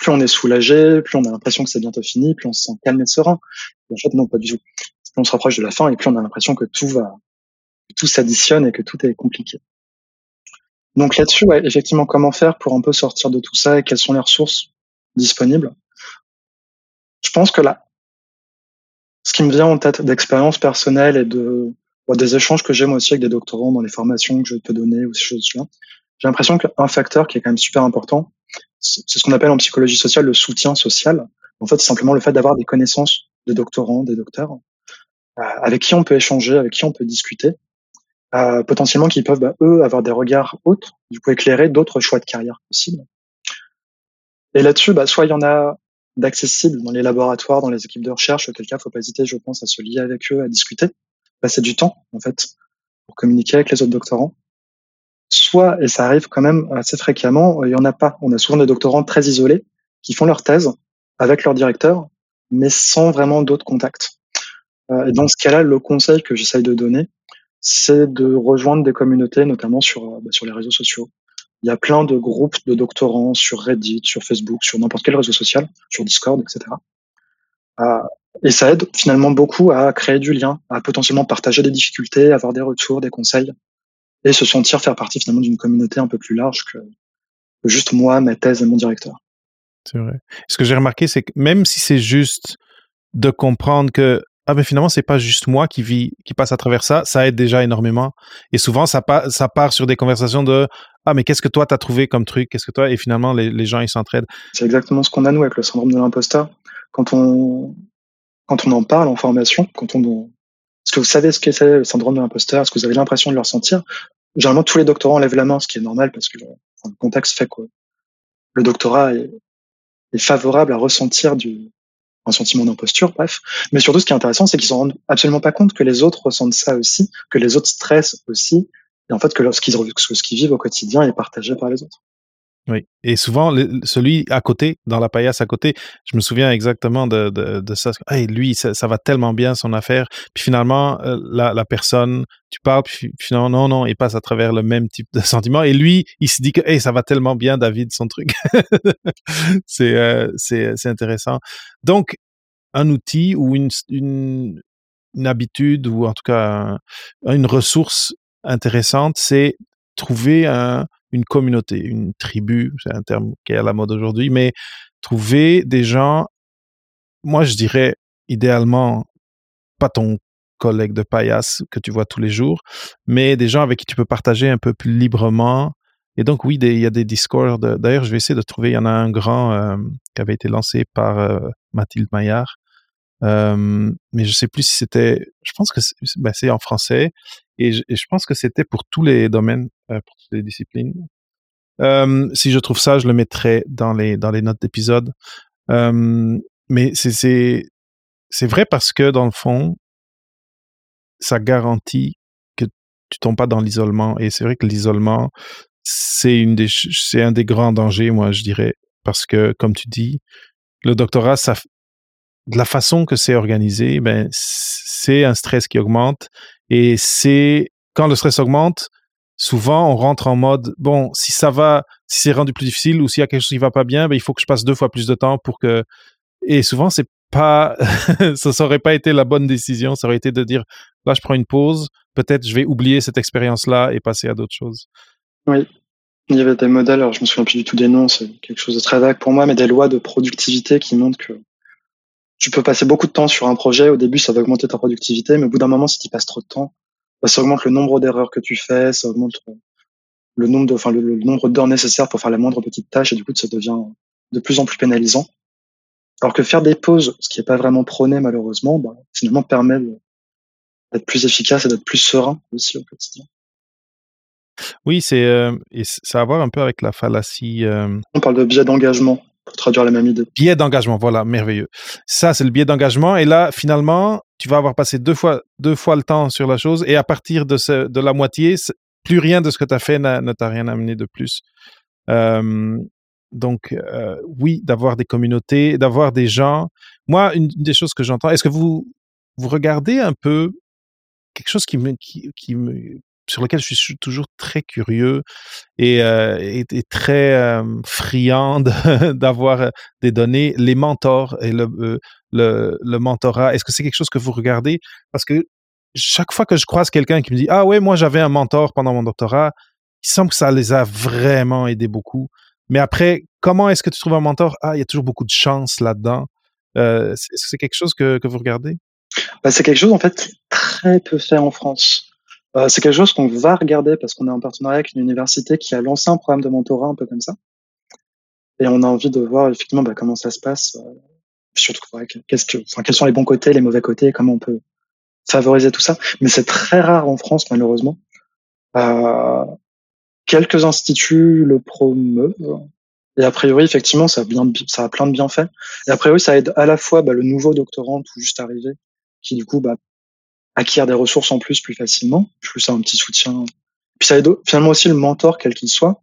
plus on est soulagé, plus on a l'impression que c'est bientôt fini, plus on se sent calme et serein. en fait, non, pas du tout. On se rapproche de la fin et plus on a l'impression que tout va, tout s'additionne et que tout est compliqué. Donc là-dessus, ouais, effectivement, comment faire pour un peu sortir de tout ça et quelles sont les ressources disponibles? Je pense que là, ce qui me vient en tête d'expérience personnelle et de des échanges que j'ai moi aussi avec des doctorants dans les formations que je peux donner ou ces choses-là, j'ai l'impression qu'un facteur qui est quand même super important, c'est ce qu'on appelle en psychologie sociale le soutien social. En fait, c'est simplement le fait d'avoir des connaissances de doctorants, des docteurs, euh, avec qui on peut échanger, avec qui on peut discuter, euh, potentiellement qui peuvent, bah, eux, avoir des regards autres, du coup éclairer d'autres choix de carrière possibles. Et là-dessus, bah, soit il y en a d'accessibles dans les laboratoires, dans les équipes de recherche, auquel cas, faut pas hésiter, je pense, à se lier avec eux, à discuter, passer du temps, en fait, pour communiquer avec les autres doctorants soit, et ça arrive quand même assez fréquemment, il y en a pas. On a souvent des doctorants très isolés qui font leur thèse avec leur directeur, mais sans vraiment d'autres contacts. Euh, et dans ce cas-là, le conseil que j'essaye de donner, c'est de rejoindre des communautés, notamment sur, euh, bah, sur les réseaux sociaux. Il y a plein de groupes de doctorants sur Reddit, sur Facebook, sur n'importe quel réseau social, sur Discord, etc. Euh, et ça aide finalement beaucoup à créer du lien, à potentiellement partager des difficultés, avoir des retours, des conseils et se sentir faire partie finalement d'une communauté un peu plus large que, juste moi, ma thèse et mon directeur. C'est vrai. Ce que j'ai remarqué, c'est que même si c'est juste de comprendre que ah mais finalement c'est pas juste moi qui vis qui passe à travers ça, ça aide déjà énormément. Et souvent ça part ça part sur des conversations de ah mais qu'est-ce que toi t'as trouvé comme truc, qu'est-ce que toi? Et finalement les, les gens ils s'entraident. C'est exactement ce qu'on a nous avec le syndrome de l'imposteur. Quand on quand on en parle en formation, quand on est-ce que vous savez ce qu'est le syndrome de l'imposteur Est-ce que vous avez l'impression de le ressentir? Généralement, tous les doctorants lèvent la main, ce qui est normal parce que le, contexte fait que le doctorat est, favorable à ressentir du, un sentiment d'imposture, bref. Mais surtout, ce qui est intéressant, c'est qu'ils se rendent absolument pas compte que les autres ressentent ça aussi, que les autres stressent aussi, et en fait que ce qu'ils vivent au quotidien est partagé par les autres. Oui, et souvent, celui à côté, dans la paillasse à côté, je me souviens exactement de, de, ça. Lui, ça, va tellement bien son affaire. Puis finalement, euh, la, personne, tu parles, puis fi- finalement, non, non, il passe à travers le même type de [LAUGHS] sentiment. Et lui, il se dit que hey, ça va tellement bien, David, son truc. [LAUGHS] c'est euh, intéressant. Donc, un outil ou une, une, habitude, ou en tout cas un- une ressource intéressante, c'est trouver un, une communauté, une tribu, c'est un terme qui est à la mode aujourd'hui, mais trouver des gens, moi je dirais idéalement pas ton collègue de paillasse que tu vois tous les jours, mais des gens avec qui tu peux partager un peu plus librement. Et donc oui, il y a des Discord. D'ailleurs, je vais essayer de trouver, il y en a un grand euh, qui avait été lancé par euh, Mathilde Maillard. Mais je sais plus si c'était, je pense que c'est ben, c'est en français et je, pense que c'était pour tous les domaines, euh, pour toutes les disciplines. Si je trouve ça, je le mettrai dans les dans les notes d'épisode. Mais c'est c'est vrai parce que dans le fond, ça garantit que tu tombes pas dans l'isolement. Et c'est vrai que l'isolement, c'est une des c'est un des grands dangers, moi je dirais, parce que comme tu dis, le doctorat, ça de la façon que c'est organisé, ben c'est un stress qui augmente et c'est quand le stress augmente, souvent on rentre en mode bon, si ça va, si c'est rendu plus difficile ou s'il y a quelque chose qui va pas bien, ben il faut que je passe deux fois plus de temps pour que et souvent c'est pas [LAUGHS] ça aurait pas été la bonne décision, ça aurait été de dire là je prends une pause, peut-être je vais oublier cette expérience là et passer à d'autres choses. Oui. Il y avait des modèles, alors je me souviens plus du tout des noms, c'est quelque chose de très vague pour moi, mais des lois de productivité qui montrent que tu peux passer beaucoup de temps sur un projet. Au début, ça va augmenter ta productivité, mais au bout d'un moment, si tu passes trop de temps, bah, ça augmente le nombre d'erreurs que tu fais, ça augmente le nombre de, enfin, le, le nombre d'heures nécessaires pour faire la moindre petite tâche, et du coup, ça devient de plus en plus pénalisant. Alors que faire des pauses, ce qui n'est pas vraiment prôné malheureusement, bah, finalement permet d'être plus efficace et d'être plus serein aussi au quotidien. Oui, c'est euh, et ça a à voir un peu avec la fallacie euh, On parle de biais d'engagement pour traduire la même idée. biais d'engagement. Voilà, merveilleux. Ça, c'est le biais d'engagement. Et là, finalement, tu vas avoir passé deux fois, deux fois le temps sur la chose. Et à partir de, ce, de la moitié, plus rien de ce que tu as fait ne t'a rien amené de plus. Euh, donc, euh, oui, d'avoir des communautés, d'avoir des gens. Moi, une, des choses que j'entends, est-ce que vous, vous regardez un peu quelque chose qui me, qui me, sur lequel je suis toujours très curieux et, euh, très friand [LAUGHS] d'avoir des données, les mentors et le, mentorat. Est-ce que c'est quelque chose que vous regardez? Parce que chaque fois que je croise quelqu'un qui me dit Ah ouais, moi j'avais un mentor pendant mon doctorat, il semble que ça les a vraiment aidés beaucoup. Mais après, comment est-ce que tu trouves un mentor? Ah, il y a toujours beaucoup de chance là-dedans. Euh, est-ce que c'est quelque chose que, que vous regardez? Bah, c'est quelque chose en fait qui est très peu fait en France. Euh, c'est quelque chose qu'on va regarder parce qu'on est en partenariat avec une université qui a lancé un programme de mentorat un peu comme ça. Et on a envie de voir effectivement bah, comment ça se passe, euh, surtout ouais, qu'est-ce que, enfin, quels sont les bons côtés, les mauvais côtés, comment on peut favoriser tout ça. Mais c'est très rare en France malheureusement. Euh, quelques instituts le promeuvent. Et a priori, effectivement, ça a, bien, ça a plein de bienfaits. Et a priori, ça aide à la fois bah, le nouveau doctorant tout juste arrivé, qui du coup bah, acquiert des ressources en plus plus facilement. Je trouve ça un petit soutien. Puis ça aide finalement aussi le mentor, quel qu'il soit.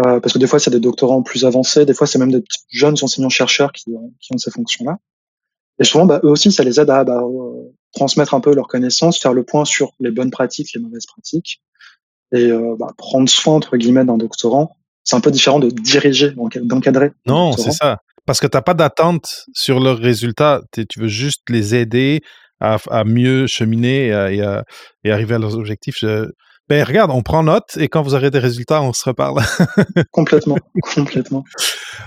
Euh, parce que des fois, c'est des doctorants plus avancés, des fois, c'est même des jeunes enseignants-chercheurs qui, qui ont ces fonctions-là. Et souvent, bah, eux aussi, ça les aide à bah, euh, transmettre un peu leurs connaissances, faire le point sur les bonnes pratiques, les mauvaises pratiques, et euh, bah, prendre soin, entre guillemets, d'un doctorant. C'est un peu différent de diriger, d'encadrer. Non, c'est ça. Parce que tu n'as pas d'attente sur leurs résultats. Tu veux juste les aider à, à mieux cheminer et, à, et, à, et, arriver à leurs objectifs. Je... Ben, regarde, on prend note et quand vous aurez des résultats, on se reparle. [LAUGHS] complètement, complètement.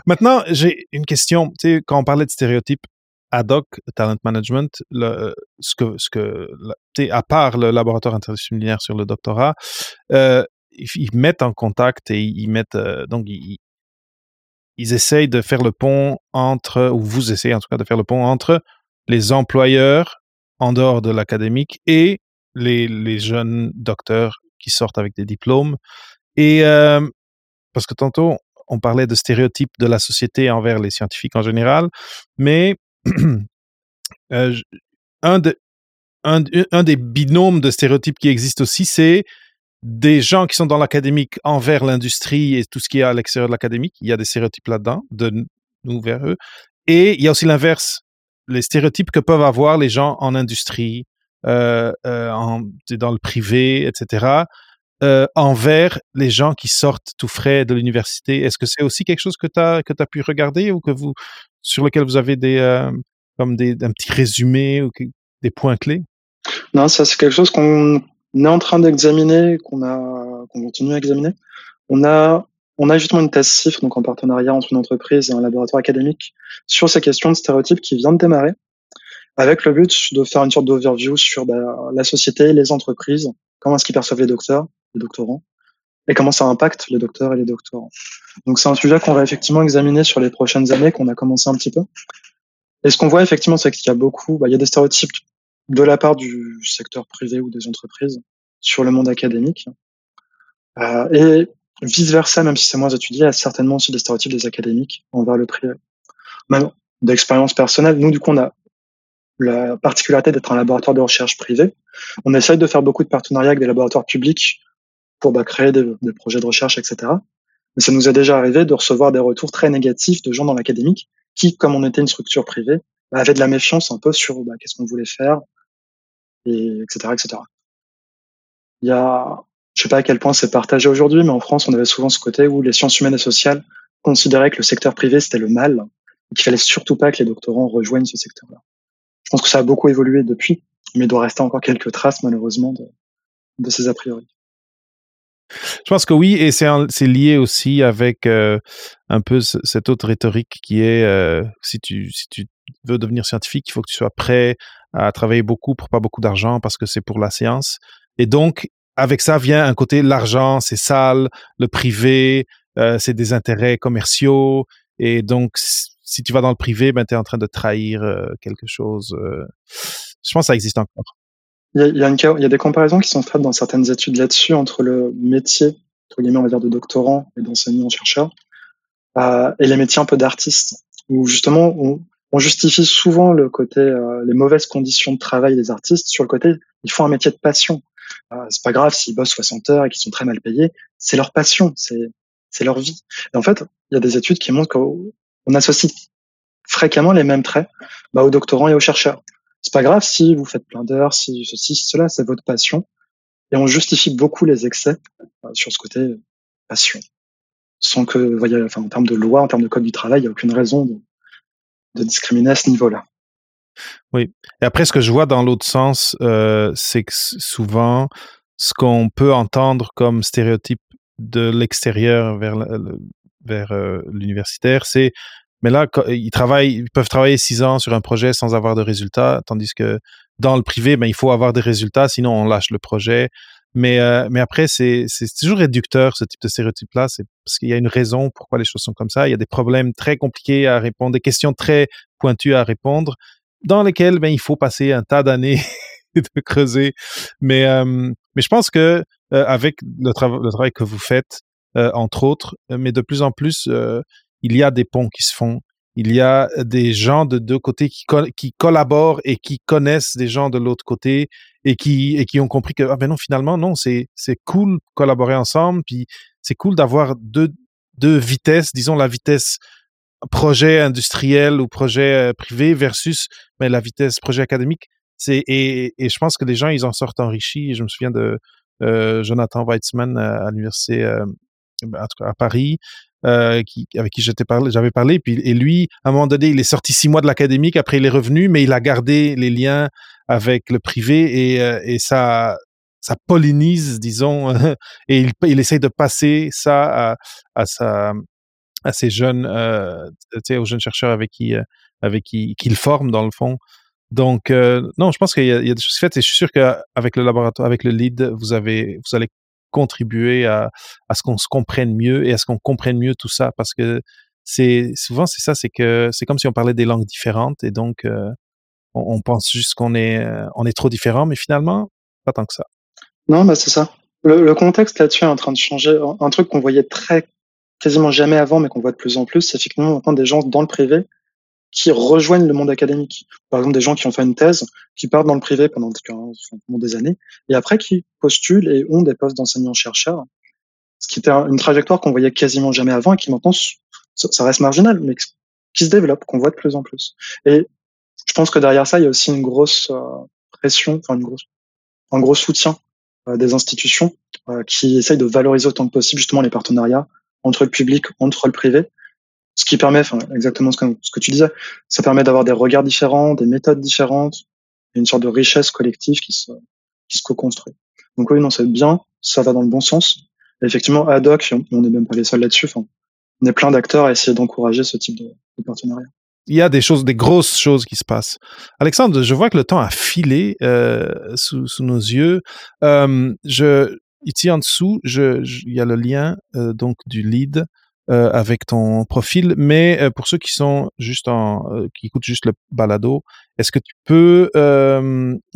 Maintenant, j'ai une question. Tu sais, quand on parlait de stéréotypes, ad hoc talent management, le, ce que, ce que, à part le laboratoire interdisciplinaire sur le doctorat, euh, ils, ils, mettent en contact et ils mettent euh, donc ils, ils essayent de faire le pont entre, ou vous essayez en tout cas de faire le pont entre les employeurs en dehors de l'académique et les, les, jeunes docteurs qui sortent avec des diplômes. Et euh, parce que tantôt, on parlait de stéréotypes de la société envers les scientifiques en général, mais [CLEARS THROAT] euh, un, de, un, un, des binômes de stéréotypes qui existent aussi, c'est des gens qui sont dans l'académique envers l'industrie et tout ce qui est à l'extérieur de l'académique. Il y a des stéréotypes là-dedans, de nous vers eux. Et il y a aussi l'inverse, les stéréotypes que peuvent avoir les gens en industrie, euh, euh, dans le privé, etc., euh, envers les gens qui sortent tout frais de l'université. Est-ce que c'est aussi quelque chose que tu as, que as pu regarder ou que vous, sur lequel vous avez des, euh, comme des, un petit résumé ou des points clés? Non, ça c'est quelque chose qu'on est en train d'examiner, qu'on a, qu'on continue à examiner. On a, on a justement une thèse CIF, donc en partenariat entre une entreprise et un laboratoire académique, sur ces questions de stéréotypes qui vient de démarrer, avec le but de faire une sorte d'overview sur bah, la société, les entreprises, comment est-ce qu'ils perçoivent les docteurs, les doctorants, et comment ça impacte les docteurs et les doctorants. Donc c'est un sujet qu'on va effectivement examiner sur les prochaines années, qu'on a commencé un petit peu. Et ce qu'on voit effectivement, c'est qu'il y a beaucoup, bah, il y a des stéréotypes de la part du secteur privé ou des entreprises sur le monde académique. Euh, et vice versa, même si c'est moins étudié, a certainement aussi des stéréotypes des académiques envers le privé. Même d'expérience personnelle, nous du coup on a la particularité d'être un laboratoire de recherche privé. On essaye de faire beaucoup de partenariats avec des laboratoires publics pour bah, créer des, des, projets de recherche, etc. Mais ça nous est déjà arrivé de recevoir des retours très négatifs de gens dans l'académique qui, comme on était une structure privée, bah, avaient de la méfiance un peu sur bah, qu'est-ce qu'on voulait faire, et etc., etc. Il y a, je sais pas à quel point c'est partagé aujourd'hui, mais en France, on avait souvent ce côté où les sciences humaines et sociales considéraient que le secteur privé c'était le mal, et qu'il fallait surtout pas que les doctorants rejoignent ce secteur-là. Je pense que ça a beaucoup évolué depuis, mais il doit rester encore quelques traces malheureusement de, ces a priori. Je pense que oui, et c'est lié aussi avec euh, un peu cette autre rhétorique qui est euh, si, tu, si tu veux devenir scientifique, il faut que tu sois prêt à travailler beaucoup pour pas beaucoup d'argent parce que c'est pour la science. Et donc, avec ça vient un côté l'argent, c'est sale, le privé, euh, c'est des intérêts commerciaux. Et donc, si tu vas dans le privé, ben, tu es en train de trahir euh, quelque chose. Euh. Je pense que ça existe encore. Il y, a, il, y a des comparaisons qui sont faites dans certaines études là-dessus entre le métier, entre guillemets, on va dire, de doctorant et d'enseignant-chercheur, et les métiers un peu d'artiste, où justement, on, on, justifie souvent le côté, les mauvaises conditions de travail des artistes sur le côté, ils font un métier de passion. Euh, c'est pas grave s'ils bossent 60 heures et qu'ils sont très mal payés, c'est leur passion, c'est c'est leur vie. Et en fait, il y a des études qui montrent qu'on associe fréquemment les mêmes traits bah, aux doctorants et aux chercheurs. C'est pas grave si vous faites plein d'heures, si ceci, si cela, c'est votre passion. Et on justifie beaucoup les excès euh, sur ce côté passion. Sans que, voyez, enfin, en termes de loi, en termes de code du travail, il n'y a aucune raison de, de discriminer à ce niveau-là. Oui. Et après, ce que je vois dans l'autre sens, euh, c'est que souvent, ce qu'on peut entendre comme stéréotype de l'extérieur vers, euh, l'universitaire, c'est mais là, ils travaillent, peuvent travailler six ans sur un projet sans avoir de résultats, tandis que dans le privé, ben, il faut avoir des résultats, sinon on lâche le projet. Mais, euh, mais après, c'est toujours réducteur, ce type de stéréotype-là. C'est parce qu'il y a une raison pourquoi les choses sont comme ça. Il y a des problèmes très compliqués à répondre, des questions très pointues à répondre dans lesquels ben, il faut passer un tas d'années [LAUGHS] de creuser. Mais, euh, mais je pense que euh, avec le, travail que vous faites, euh, entre autres, mais de plus en plus, il y a des ponts qui se font. Il y a des gens de deux côtés qui, qui collaborent et qui connaissent des gens de l'autre côté et qui, et qui ont compris que ah ben non finalement non c'est c'est cool collaborer ensemble puis c'est cool d'avoir deux deux vitesses disons la vitesse projet industriel ou projet euh, privé versus mais ben, la vitesse projet académique. C'est et, et, je pense que les gens ils en sortent enrichis. Je me souviens de euh, Jonathan Weitzman à, l'université euh, en tout cas à Paris. Euh, qui, avec qui j'étais parlé, j'avais parlé, puis et lui, à un moment donné, il est sorti six mois de l'académique, après il est revenu, mais il a gardé les liens avec le privé et, euh, et ça, ça pollinise, disons, [LAUGHS] et il, il essaye de passer ça à, à sa, à ces jeunes, euh, aux jeunes chercheurs avec qui, euh, avec qui, qu'il forme dans le fond. Donc, euh, non, je pense qu'il y, a des choses faites et je suis sûr qu'avec le laboratoire, avec le lead, vous avez, vous allez contribuer à, à ce qu'on se comprenne mieux et à ce qu'on comprenne mieux tout ça parce que c'est souvent c'est ça, c'est que c'est comme si on parlait des langues différentes et donc euh, on, pense juste qu'on est on est trop différent, mais finalement pas tant que ça. Non, bah c'est ça. Le, le contexte là-dessus est en train de changer. Un truc qu'on voyait très quasiment jamais avant, mais qu'on voit de plus en plus, c'est effectivement maintenant des gens dans le privé qui rejoignent le monde académique. Par exemple, des gens qui ont fait une thèse, qui partent dans le privé pendant, des années, et après qui postulent et ont des postes d'enseignants-chercheurs, ce qui était une trajectoire qu'on voyait quasiment jamais avant et qui maintenant, ça reste marginal, mais qui se développe, qu'on voit de plus en plus. Et je pense que derrière ça, il y a aussi une grosse euh, pression, enfin une grosse, un gros soutien euh, des institutions euh, qui essayent de valoriser autant que possible justement les partenariats entre le public, entre le privé, ce qui permet, enfin, exactement ce que, tu disais, ça permet d'avoir des regards différents, des méthodes différentes, une sorte de richesse collective qui se, co-construit. Donc oui, non, c'est bien, ça va dans le bon sens. effectivement, ad hoc, on n'est même pas les seuls là-dessus. On est plein d'acteurs à essayer d'encourager ce type de, partenariat. Il y a des choses, des grosses choses qui se passent. Alexandre, je vois que le temps a filé euh, sous, sous, nos yeux. Euh, je, ici en dessous, il y a le lien euh, donc du lead euh, avec ton profil. Mais euh, pour ceux qui sont juste en, qui écoutent juste le balado, est-ce que tu peux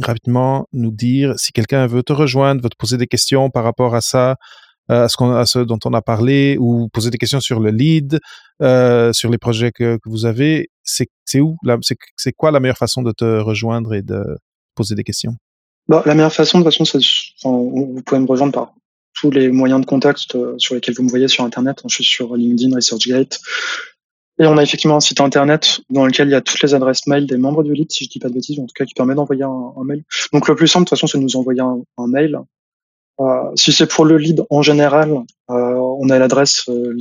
rapidement nous dire si quelqu'un veut te rejoindre, veut te poser des questions par rapport à ça, à ce, à ce dont on a parlé, ou poser des questions sur le lead, sur les projets que, que vous avez, c'est où C'est quoi la meilleure façon de te rejoindre et de poser des questions? Bah, La meilleure façon, de toute façon, c'est, vous pouvez me rejoindre par tous les moyens de contact euh, sur lesquels vous me voyez sur Internet. Je suis sur LinkedIn, ResearchGate. Et on a effectivement un site internet dans lequel il y a toutes les adresses mail des membres du lead, si je dis pas de bêtises, en tout cas qui permet d'envoyer un, mail. Donc le plus simple, de toute façon, c'est de nous envoyer un, mail. Euh, si c'est pour le lead en général, euh, on a l'adresse euh,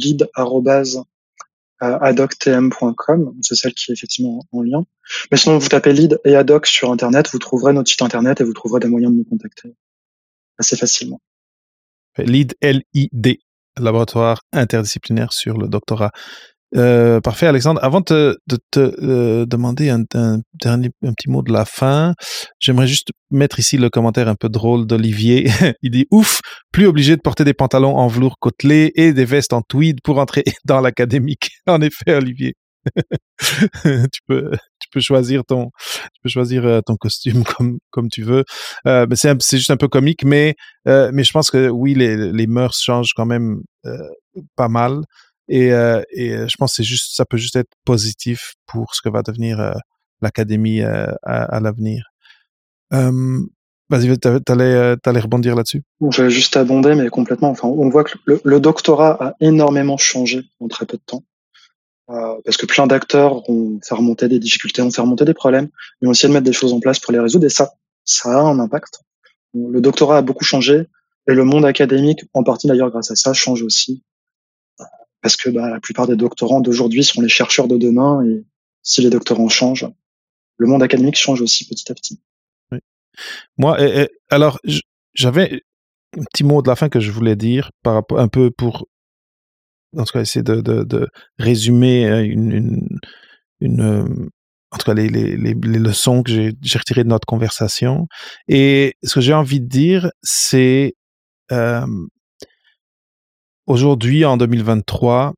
lead@adoctm.com, c'est celle qui est effectivement en lien. Mais sinon, vous tapez lead et adoc sur internet, vous trouverez notre site internet et vous trouverez des moyens de nous contacter assez facilement. LID, L-I-D, laboratoire interdisciplinaire sur le doctorat. Euh, parfait, Alexandre. Avant de, de te euh, demander un, un, dernier un petit mot de la fin, j'aimerais juste mettre ici le commentaire un peu drôle d'Olivier. [LAUGHS] Il dit ouf, plus obligé de porter des pantalons en velours côtelé et des vestes en tweed pour entrer [LAUGHS] dans l'académique. En effet, Olivier. [LAUGHS] tu peux tu peux choisir ton tu peux choisir euh, ton costume comme comme tu veux euh, mais c'est c'est juste un peu comique mais euh, mais je pense que oui les les mœurs changent quand même euh, pas mal et euh, et je pense que ça peut juste être positif pour ce que va devenir euh, l'académie à, l'avenir Vas-y, t'allais, t'allais rebondir là-dessus? Je vais juste abonder, mais complètement. Enfin, on voit que le, doctorat a énormément changé en très peu de temps. Euh, parce que plein d'acteurs ont fait remonter des difficultés, ont fait remonter des problèmes, mais ont essayé de mettre des choses en place pour les résoudre, et ça, ça a un impact. Le doctorat a beaucoup changé, et le monde académique, en partie d'ailleurs grâce à ça, change aussi, parce que bah, la plupart des doctorants d'aujourd'hui sont les chercheurs de demain, et si les doctorants changent, le monde académique change aussi petit à petit. Oui. Moi, alors, j'avais un petit mot de la fin que je voulais dire par rapport un peu pour en tout cas, essayer de, résumer une, une, une, en tout cas, les, les, les, les leçons que j'ai retirées de notre conversation. Et ce que j'ai envie de dire, c'est euh, aujourd'hui, en 2023,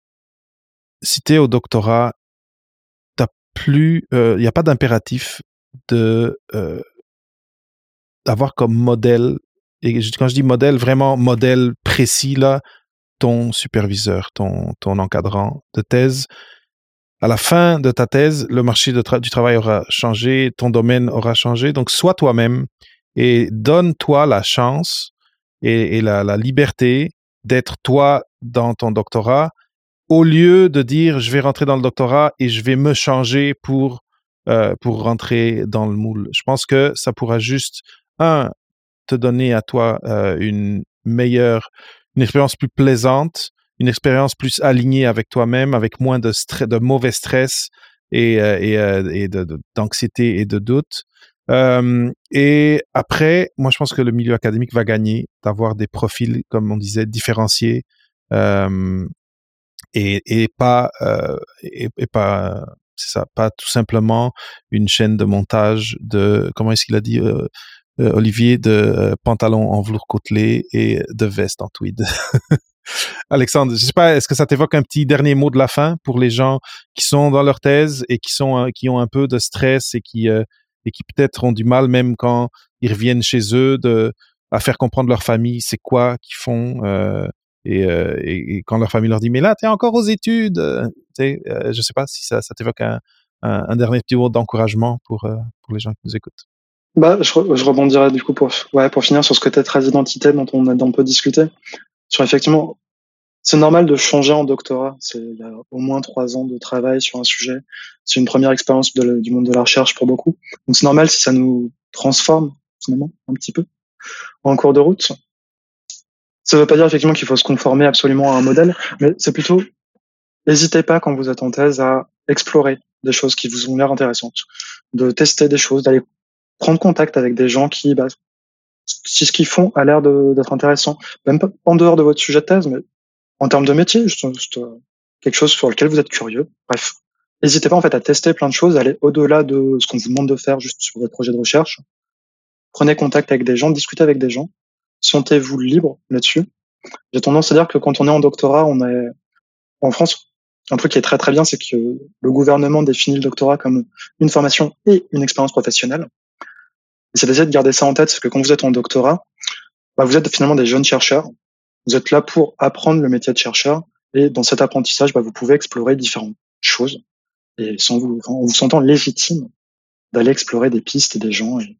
si tu es au doctorat, t'as plus, il euh, n'y a pas d'impératif de euh, d'avoir comme modèle et quand je dis modèle, vraiment modèle précis là, ton superviseur, ton, ton encadrant de thèse. À la fin de ta thèse, le marché du travail aura changé, ton domaine aura changé. Donc, sois toi-même et donne-toi la chance et, la, liberté d'être toi dans ton doctorat au lieu de dire je vais rentrer dans le doctorat et je vais me changer pour, euh, pour rentrer dans le moule. Je pense que ça pourra juste, un, te donner à toi euh, une meilleure une expérience plus plaisante, une expérience plus alignée avec toi-même, avec moins de, de mauvais stress et, euh, et, euh, et d'anxiété et de doute. Et après, moi, je pense que le milieu académique va gagner d'avoir des profils, comme on disait, différenciés et, et pas euh, et, pas c'est ça, pas tout simplement une chaîne de montage de comment est-ce qu'il a dit euh, euh, Olivier, de pantalon en velours côtelé et de veste en tweed. [LAUGHS] Alexandre, je sais pas, est-ce que ça t'évoque un petit dernier mot de la fin pour les gens qui sont dans leur thèse et qui sont qui ont un peu de stress et qui et qui peut-être ont du mal même quand ils reviennent chez eux à faire comprendre leur famille c'est quoi qu'ils font euh, et, euh, et, quand leur famille leur dit mais là t'es encore aux études, euh, je sais pas si ça, t'évoque un, dernier petit mot d'encouragement pour, pour les gens qui nous écoutent. Bah, je, je rebondirai du coup pour, ouais, pour finir sur ce côté très identité dont on a un peu discuté. Sur effectivement, c'est normal de changer en doctorat. C'est au moins trois ans de travail sur un sujet. C'est une première expérience du monde de la recherche pour beaucoup. Donc c'est normal si ça nous transforme finalement un petit peu en cours de route. Ça ne veut pas dire effectivement qu'il faut se conformer absolument à un modèle, mais c'est plutôt n'hésitez pas quand vous êtes en thèse à explorer des choses qui vous ont l'air intéressantes, de tester des choses, d'aller prendre contact avec des gens qui, bah, si ce qu'ils font a l'air d'être intéressant, même pas en dehors de votre sujet de thèse, mais en termes de métier, juste, euh, quelque chose sur lequel vous êtes curieux. Bref, n'hésitez pas en fait à tester plein de choses, aller au-delà de ce qu'on vous demande de faire juste sur votre projet de recherche. Prenez contact avec des gens, discutez avec des gens, sentez-vous libre là-dessus. J'ai tendance à dire que quand on est en doctorat, on est en France. Un truc qui est très très bien, c'est que le gouvernement définit le doctorat comme une formation et une expérience professionnelle. Et c'est d'essayer de garder ça en tête, parce que quand vous êtes en doctorat, bah, vous êtes finalement des jeunes chercheurs vous êtes là pour apprendre le métier de chercheur et dans cet apprentissage, bah, vous pouvez explorer différentes choses et sans vous, en vous sentant légitime d'aller explorer des pistes et des gens et,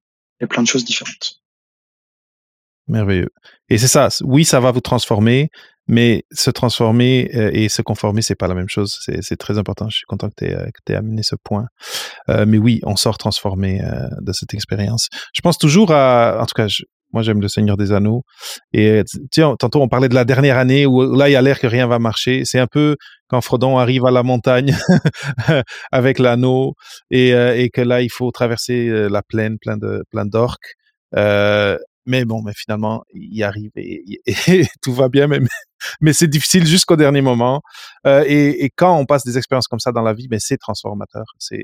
plein de choses différentes. Merveilleux. Et c'est ça. Oui, ça va vous transformer, mais se transformer euh, et se conformer, c'est pas la même chose. C'est très important. Je suis content que tu aies, aies, amené ce point. Euh, mais oui, on sort transformé euh, de cette expérience. Je pense toujours à, en tout cas, je, moi, j'aime le Seigneur des Anneaux. Et tiens, tantôt, on parlait de la dernière année où là, il y a l'air que rien va marcher. C'est un peu quand Frodon arrive à la montagne [LAUGHS] avec l'anneau et, euh, et, que là, il faut traverser euh, la plaine plein de plein d'orques. Euh, mais bon, mais finalement, il arrive [LAUGHS] et, tout va bien, mais, mais c'est difficile jusqu'au dernier moment. Euh, et, quand on passe des expériences comme ça dans la vie, mais c'est transformateur, c'est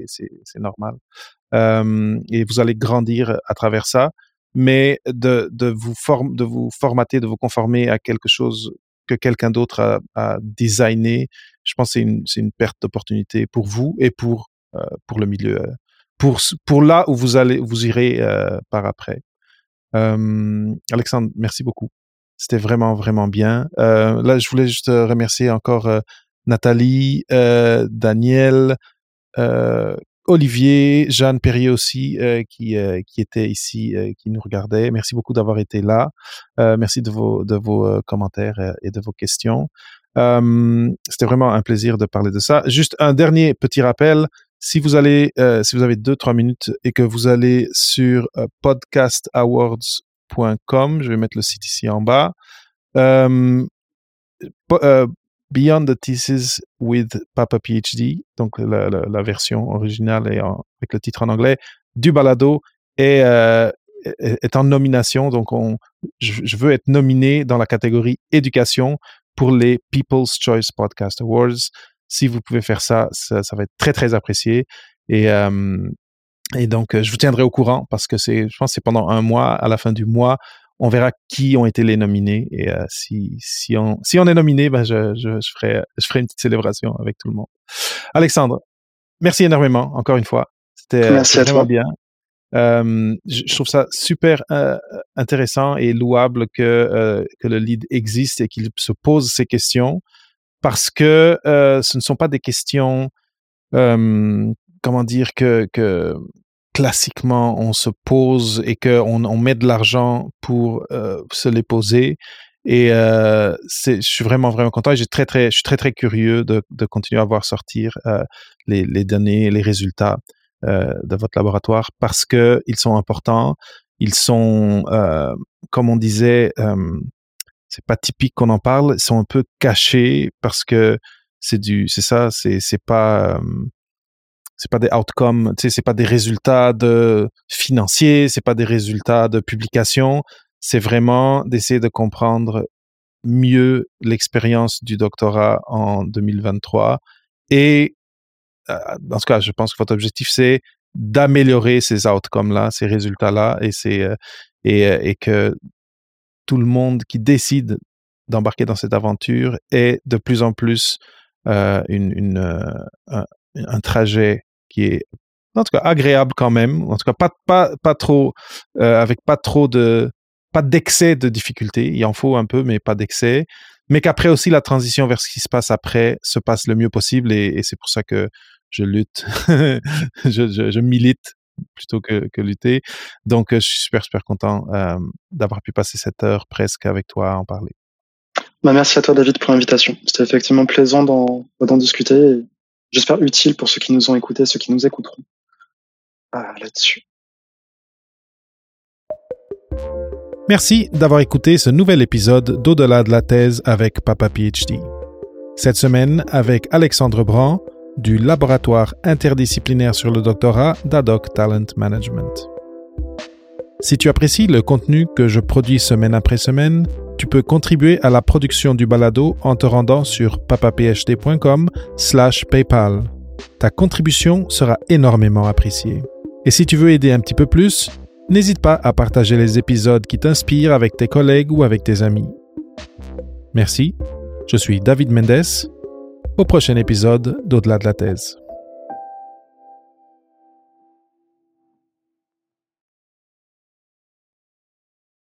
normal. Euh, et vous allez grandir à travers ça mais de, de, vous form, de vous formater, de vous conformer à quelque chose que quelqu'un d'autre a, designé, je pense que c'est une, une, perte d'opportunité pour vous et pour, euh, pour le milieu, euh, pour, pour là où vous, allez, vous irez euh, par après. Alexandre, merci beaucoup. C'était vraiment, vraiment bien. Là, je voulais juste remercier encore Nathalie, Daniel, Olivier, Jeanne Perrier aussi, euh, qui, euh, qui était ici, euh, qui nous regardait. Merci beaucoup d'avoir été là. merci de vos, de vos commentaires et de vos questions. C'était vraiment un plaisir de parler de ça. Juste un dernier petit rappel. Si vous allez, si vous avez deux, trois minutes et que vous allez sur podcastawards.com, je vais mettre le site ici en bas. Beyond the Thesis with Papa PhD, donc la, version originale et avec le titre en anglais, du balado est, euh, en nomination. Donc, on, je, veux être nominé dans la catégorie éducation pour les People's Choice Podcast Awards. Si vous pouvez faire ça, ça, va être très, très apprécié. Et, euh, donc, je vous tiendrai au courant parce que je pense, c'est pendant un mois, à la fin du mois, on verra qui ont été les nominés et euh, si, si, on, si on est nominé, ben je, je, je, ferai, je ferai une petite célébration avec tout le monde. Alexandre, merci énormément, encore une fois. C'était vraiment bien. Euh, je, je, trouve ça super euh, intéressant et louable que, euh, que le lead existe et qu'il se pose ces questions parce que euh, ce ne sont pas des questions, comment dire, que, que classiquement on se pose et qu'on on met de l'argent pour euh, se les poser. Et euh, je suis vraiment, vraiment content. Et j'ai très, très, je suis très, très curieux de, continuer à voir sortir euh, les, les, données, les résultats de votre laboratoire parce que ils sont importants. Ils sont, comme on disait, c'est pas typique qu'on en parle. Ils sont un peu cachés parce que c'est du, c'est ça, c'est pas c'est pas des outcomes, tu sais, c'est pas des résultats de financiers, c'est pas des résultats de publication, c'est vraiment d'essayer de comprendre mieux l'expérience du doctorat en 2023 et euh, en tout cas, je pense que votre objectif c'est d'améliorer ces outcomes-là, ces résultats-là, et c'est euh, et, euh, et que tout le monde qui décide d'embarquer dans cette aventure ait de plus en plus euh, une, une euh, un, un, trajet qui est en tout cas agréable quand même, en tout cas pas pas pas trop euh, avec pas trop de pas d'excès de difficultés, il en faut un peu mais pas d'excès, mais qu'après aussi la transition vers ce qui se passe après se passe le mieux possible et, c'est pour ça que je lutte, [LAUGHS] je, milite plutôt que, lutter. Donc, je suis super, super content d'avoir pu passer cette heure presque avec toi à en parler. Bah, merci à toi, David, pour l'invitation. C'était effectivement plaisant d'en discuter j'espère utile pour ceux qui nous ont écoutés, ceux qui nous écouteront ah, là-dessus. Merci d'avoir écouté ce nouvel épisode d'Au-delà de la thèse avec Papa PhD. Cette semaine, avec Alexandre Brand du laboratoire interdisciplinaire sur le doctorat d'Adoc Talent Management. Si tu apprécies le contenu que je produis semaine après semaine, tu peux contribuer à la production du balado en te rendant sur papaphd.com slash paypal. Ta contribution sera énormément appréciée. Et si tu veux aider un petit peu plus, N'hésite pas à partager les épisodes qui t'inspirent avec tes collègues ou avec tes amis. Merci, je suis David Mendes. Au prochain épisode d'Au-delà de la thèse.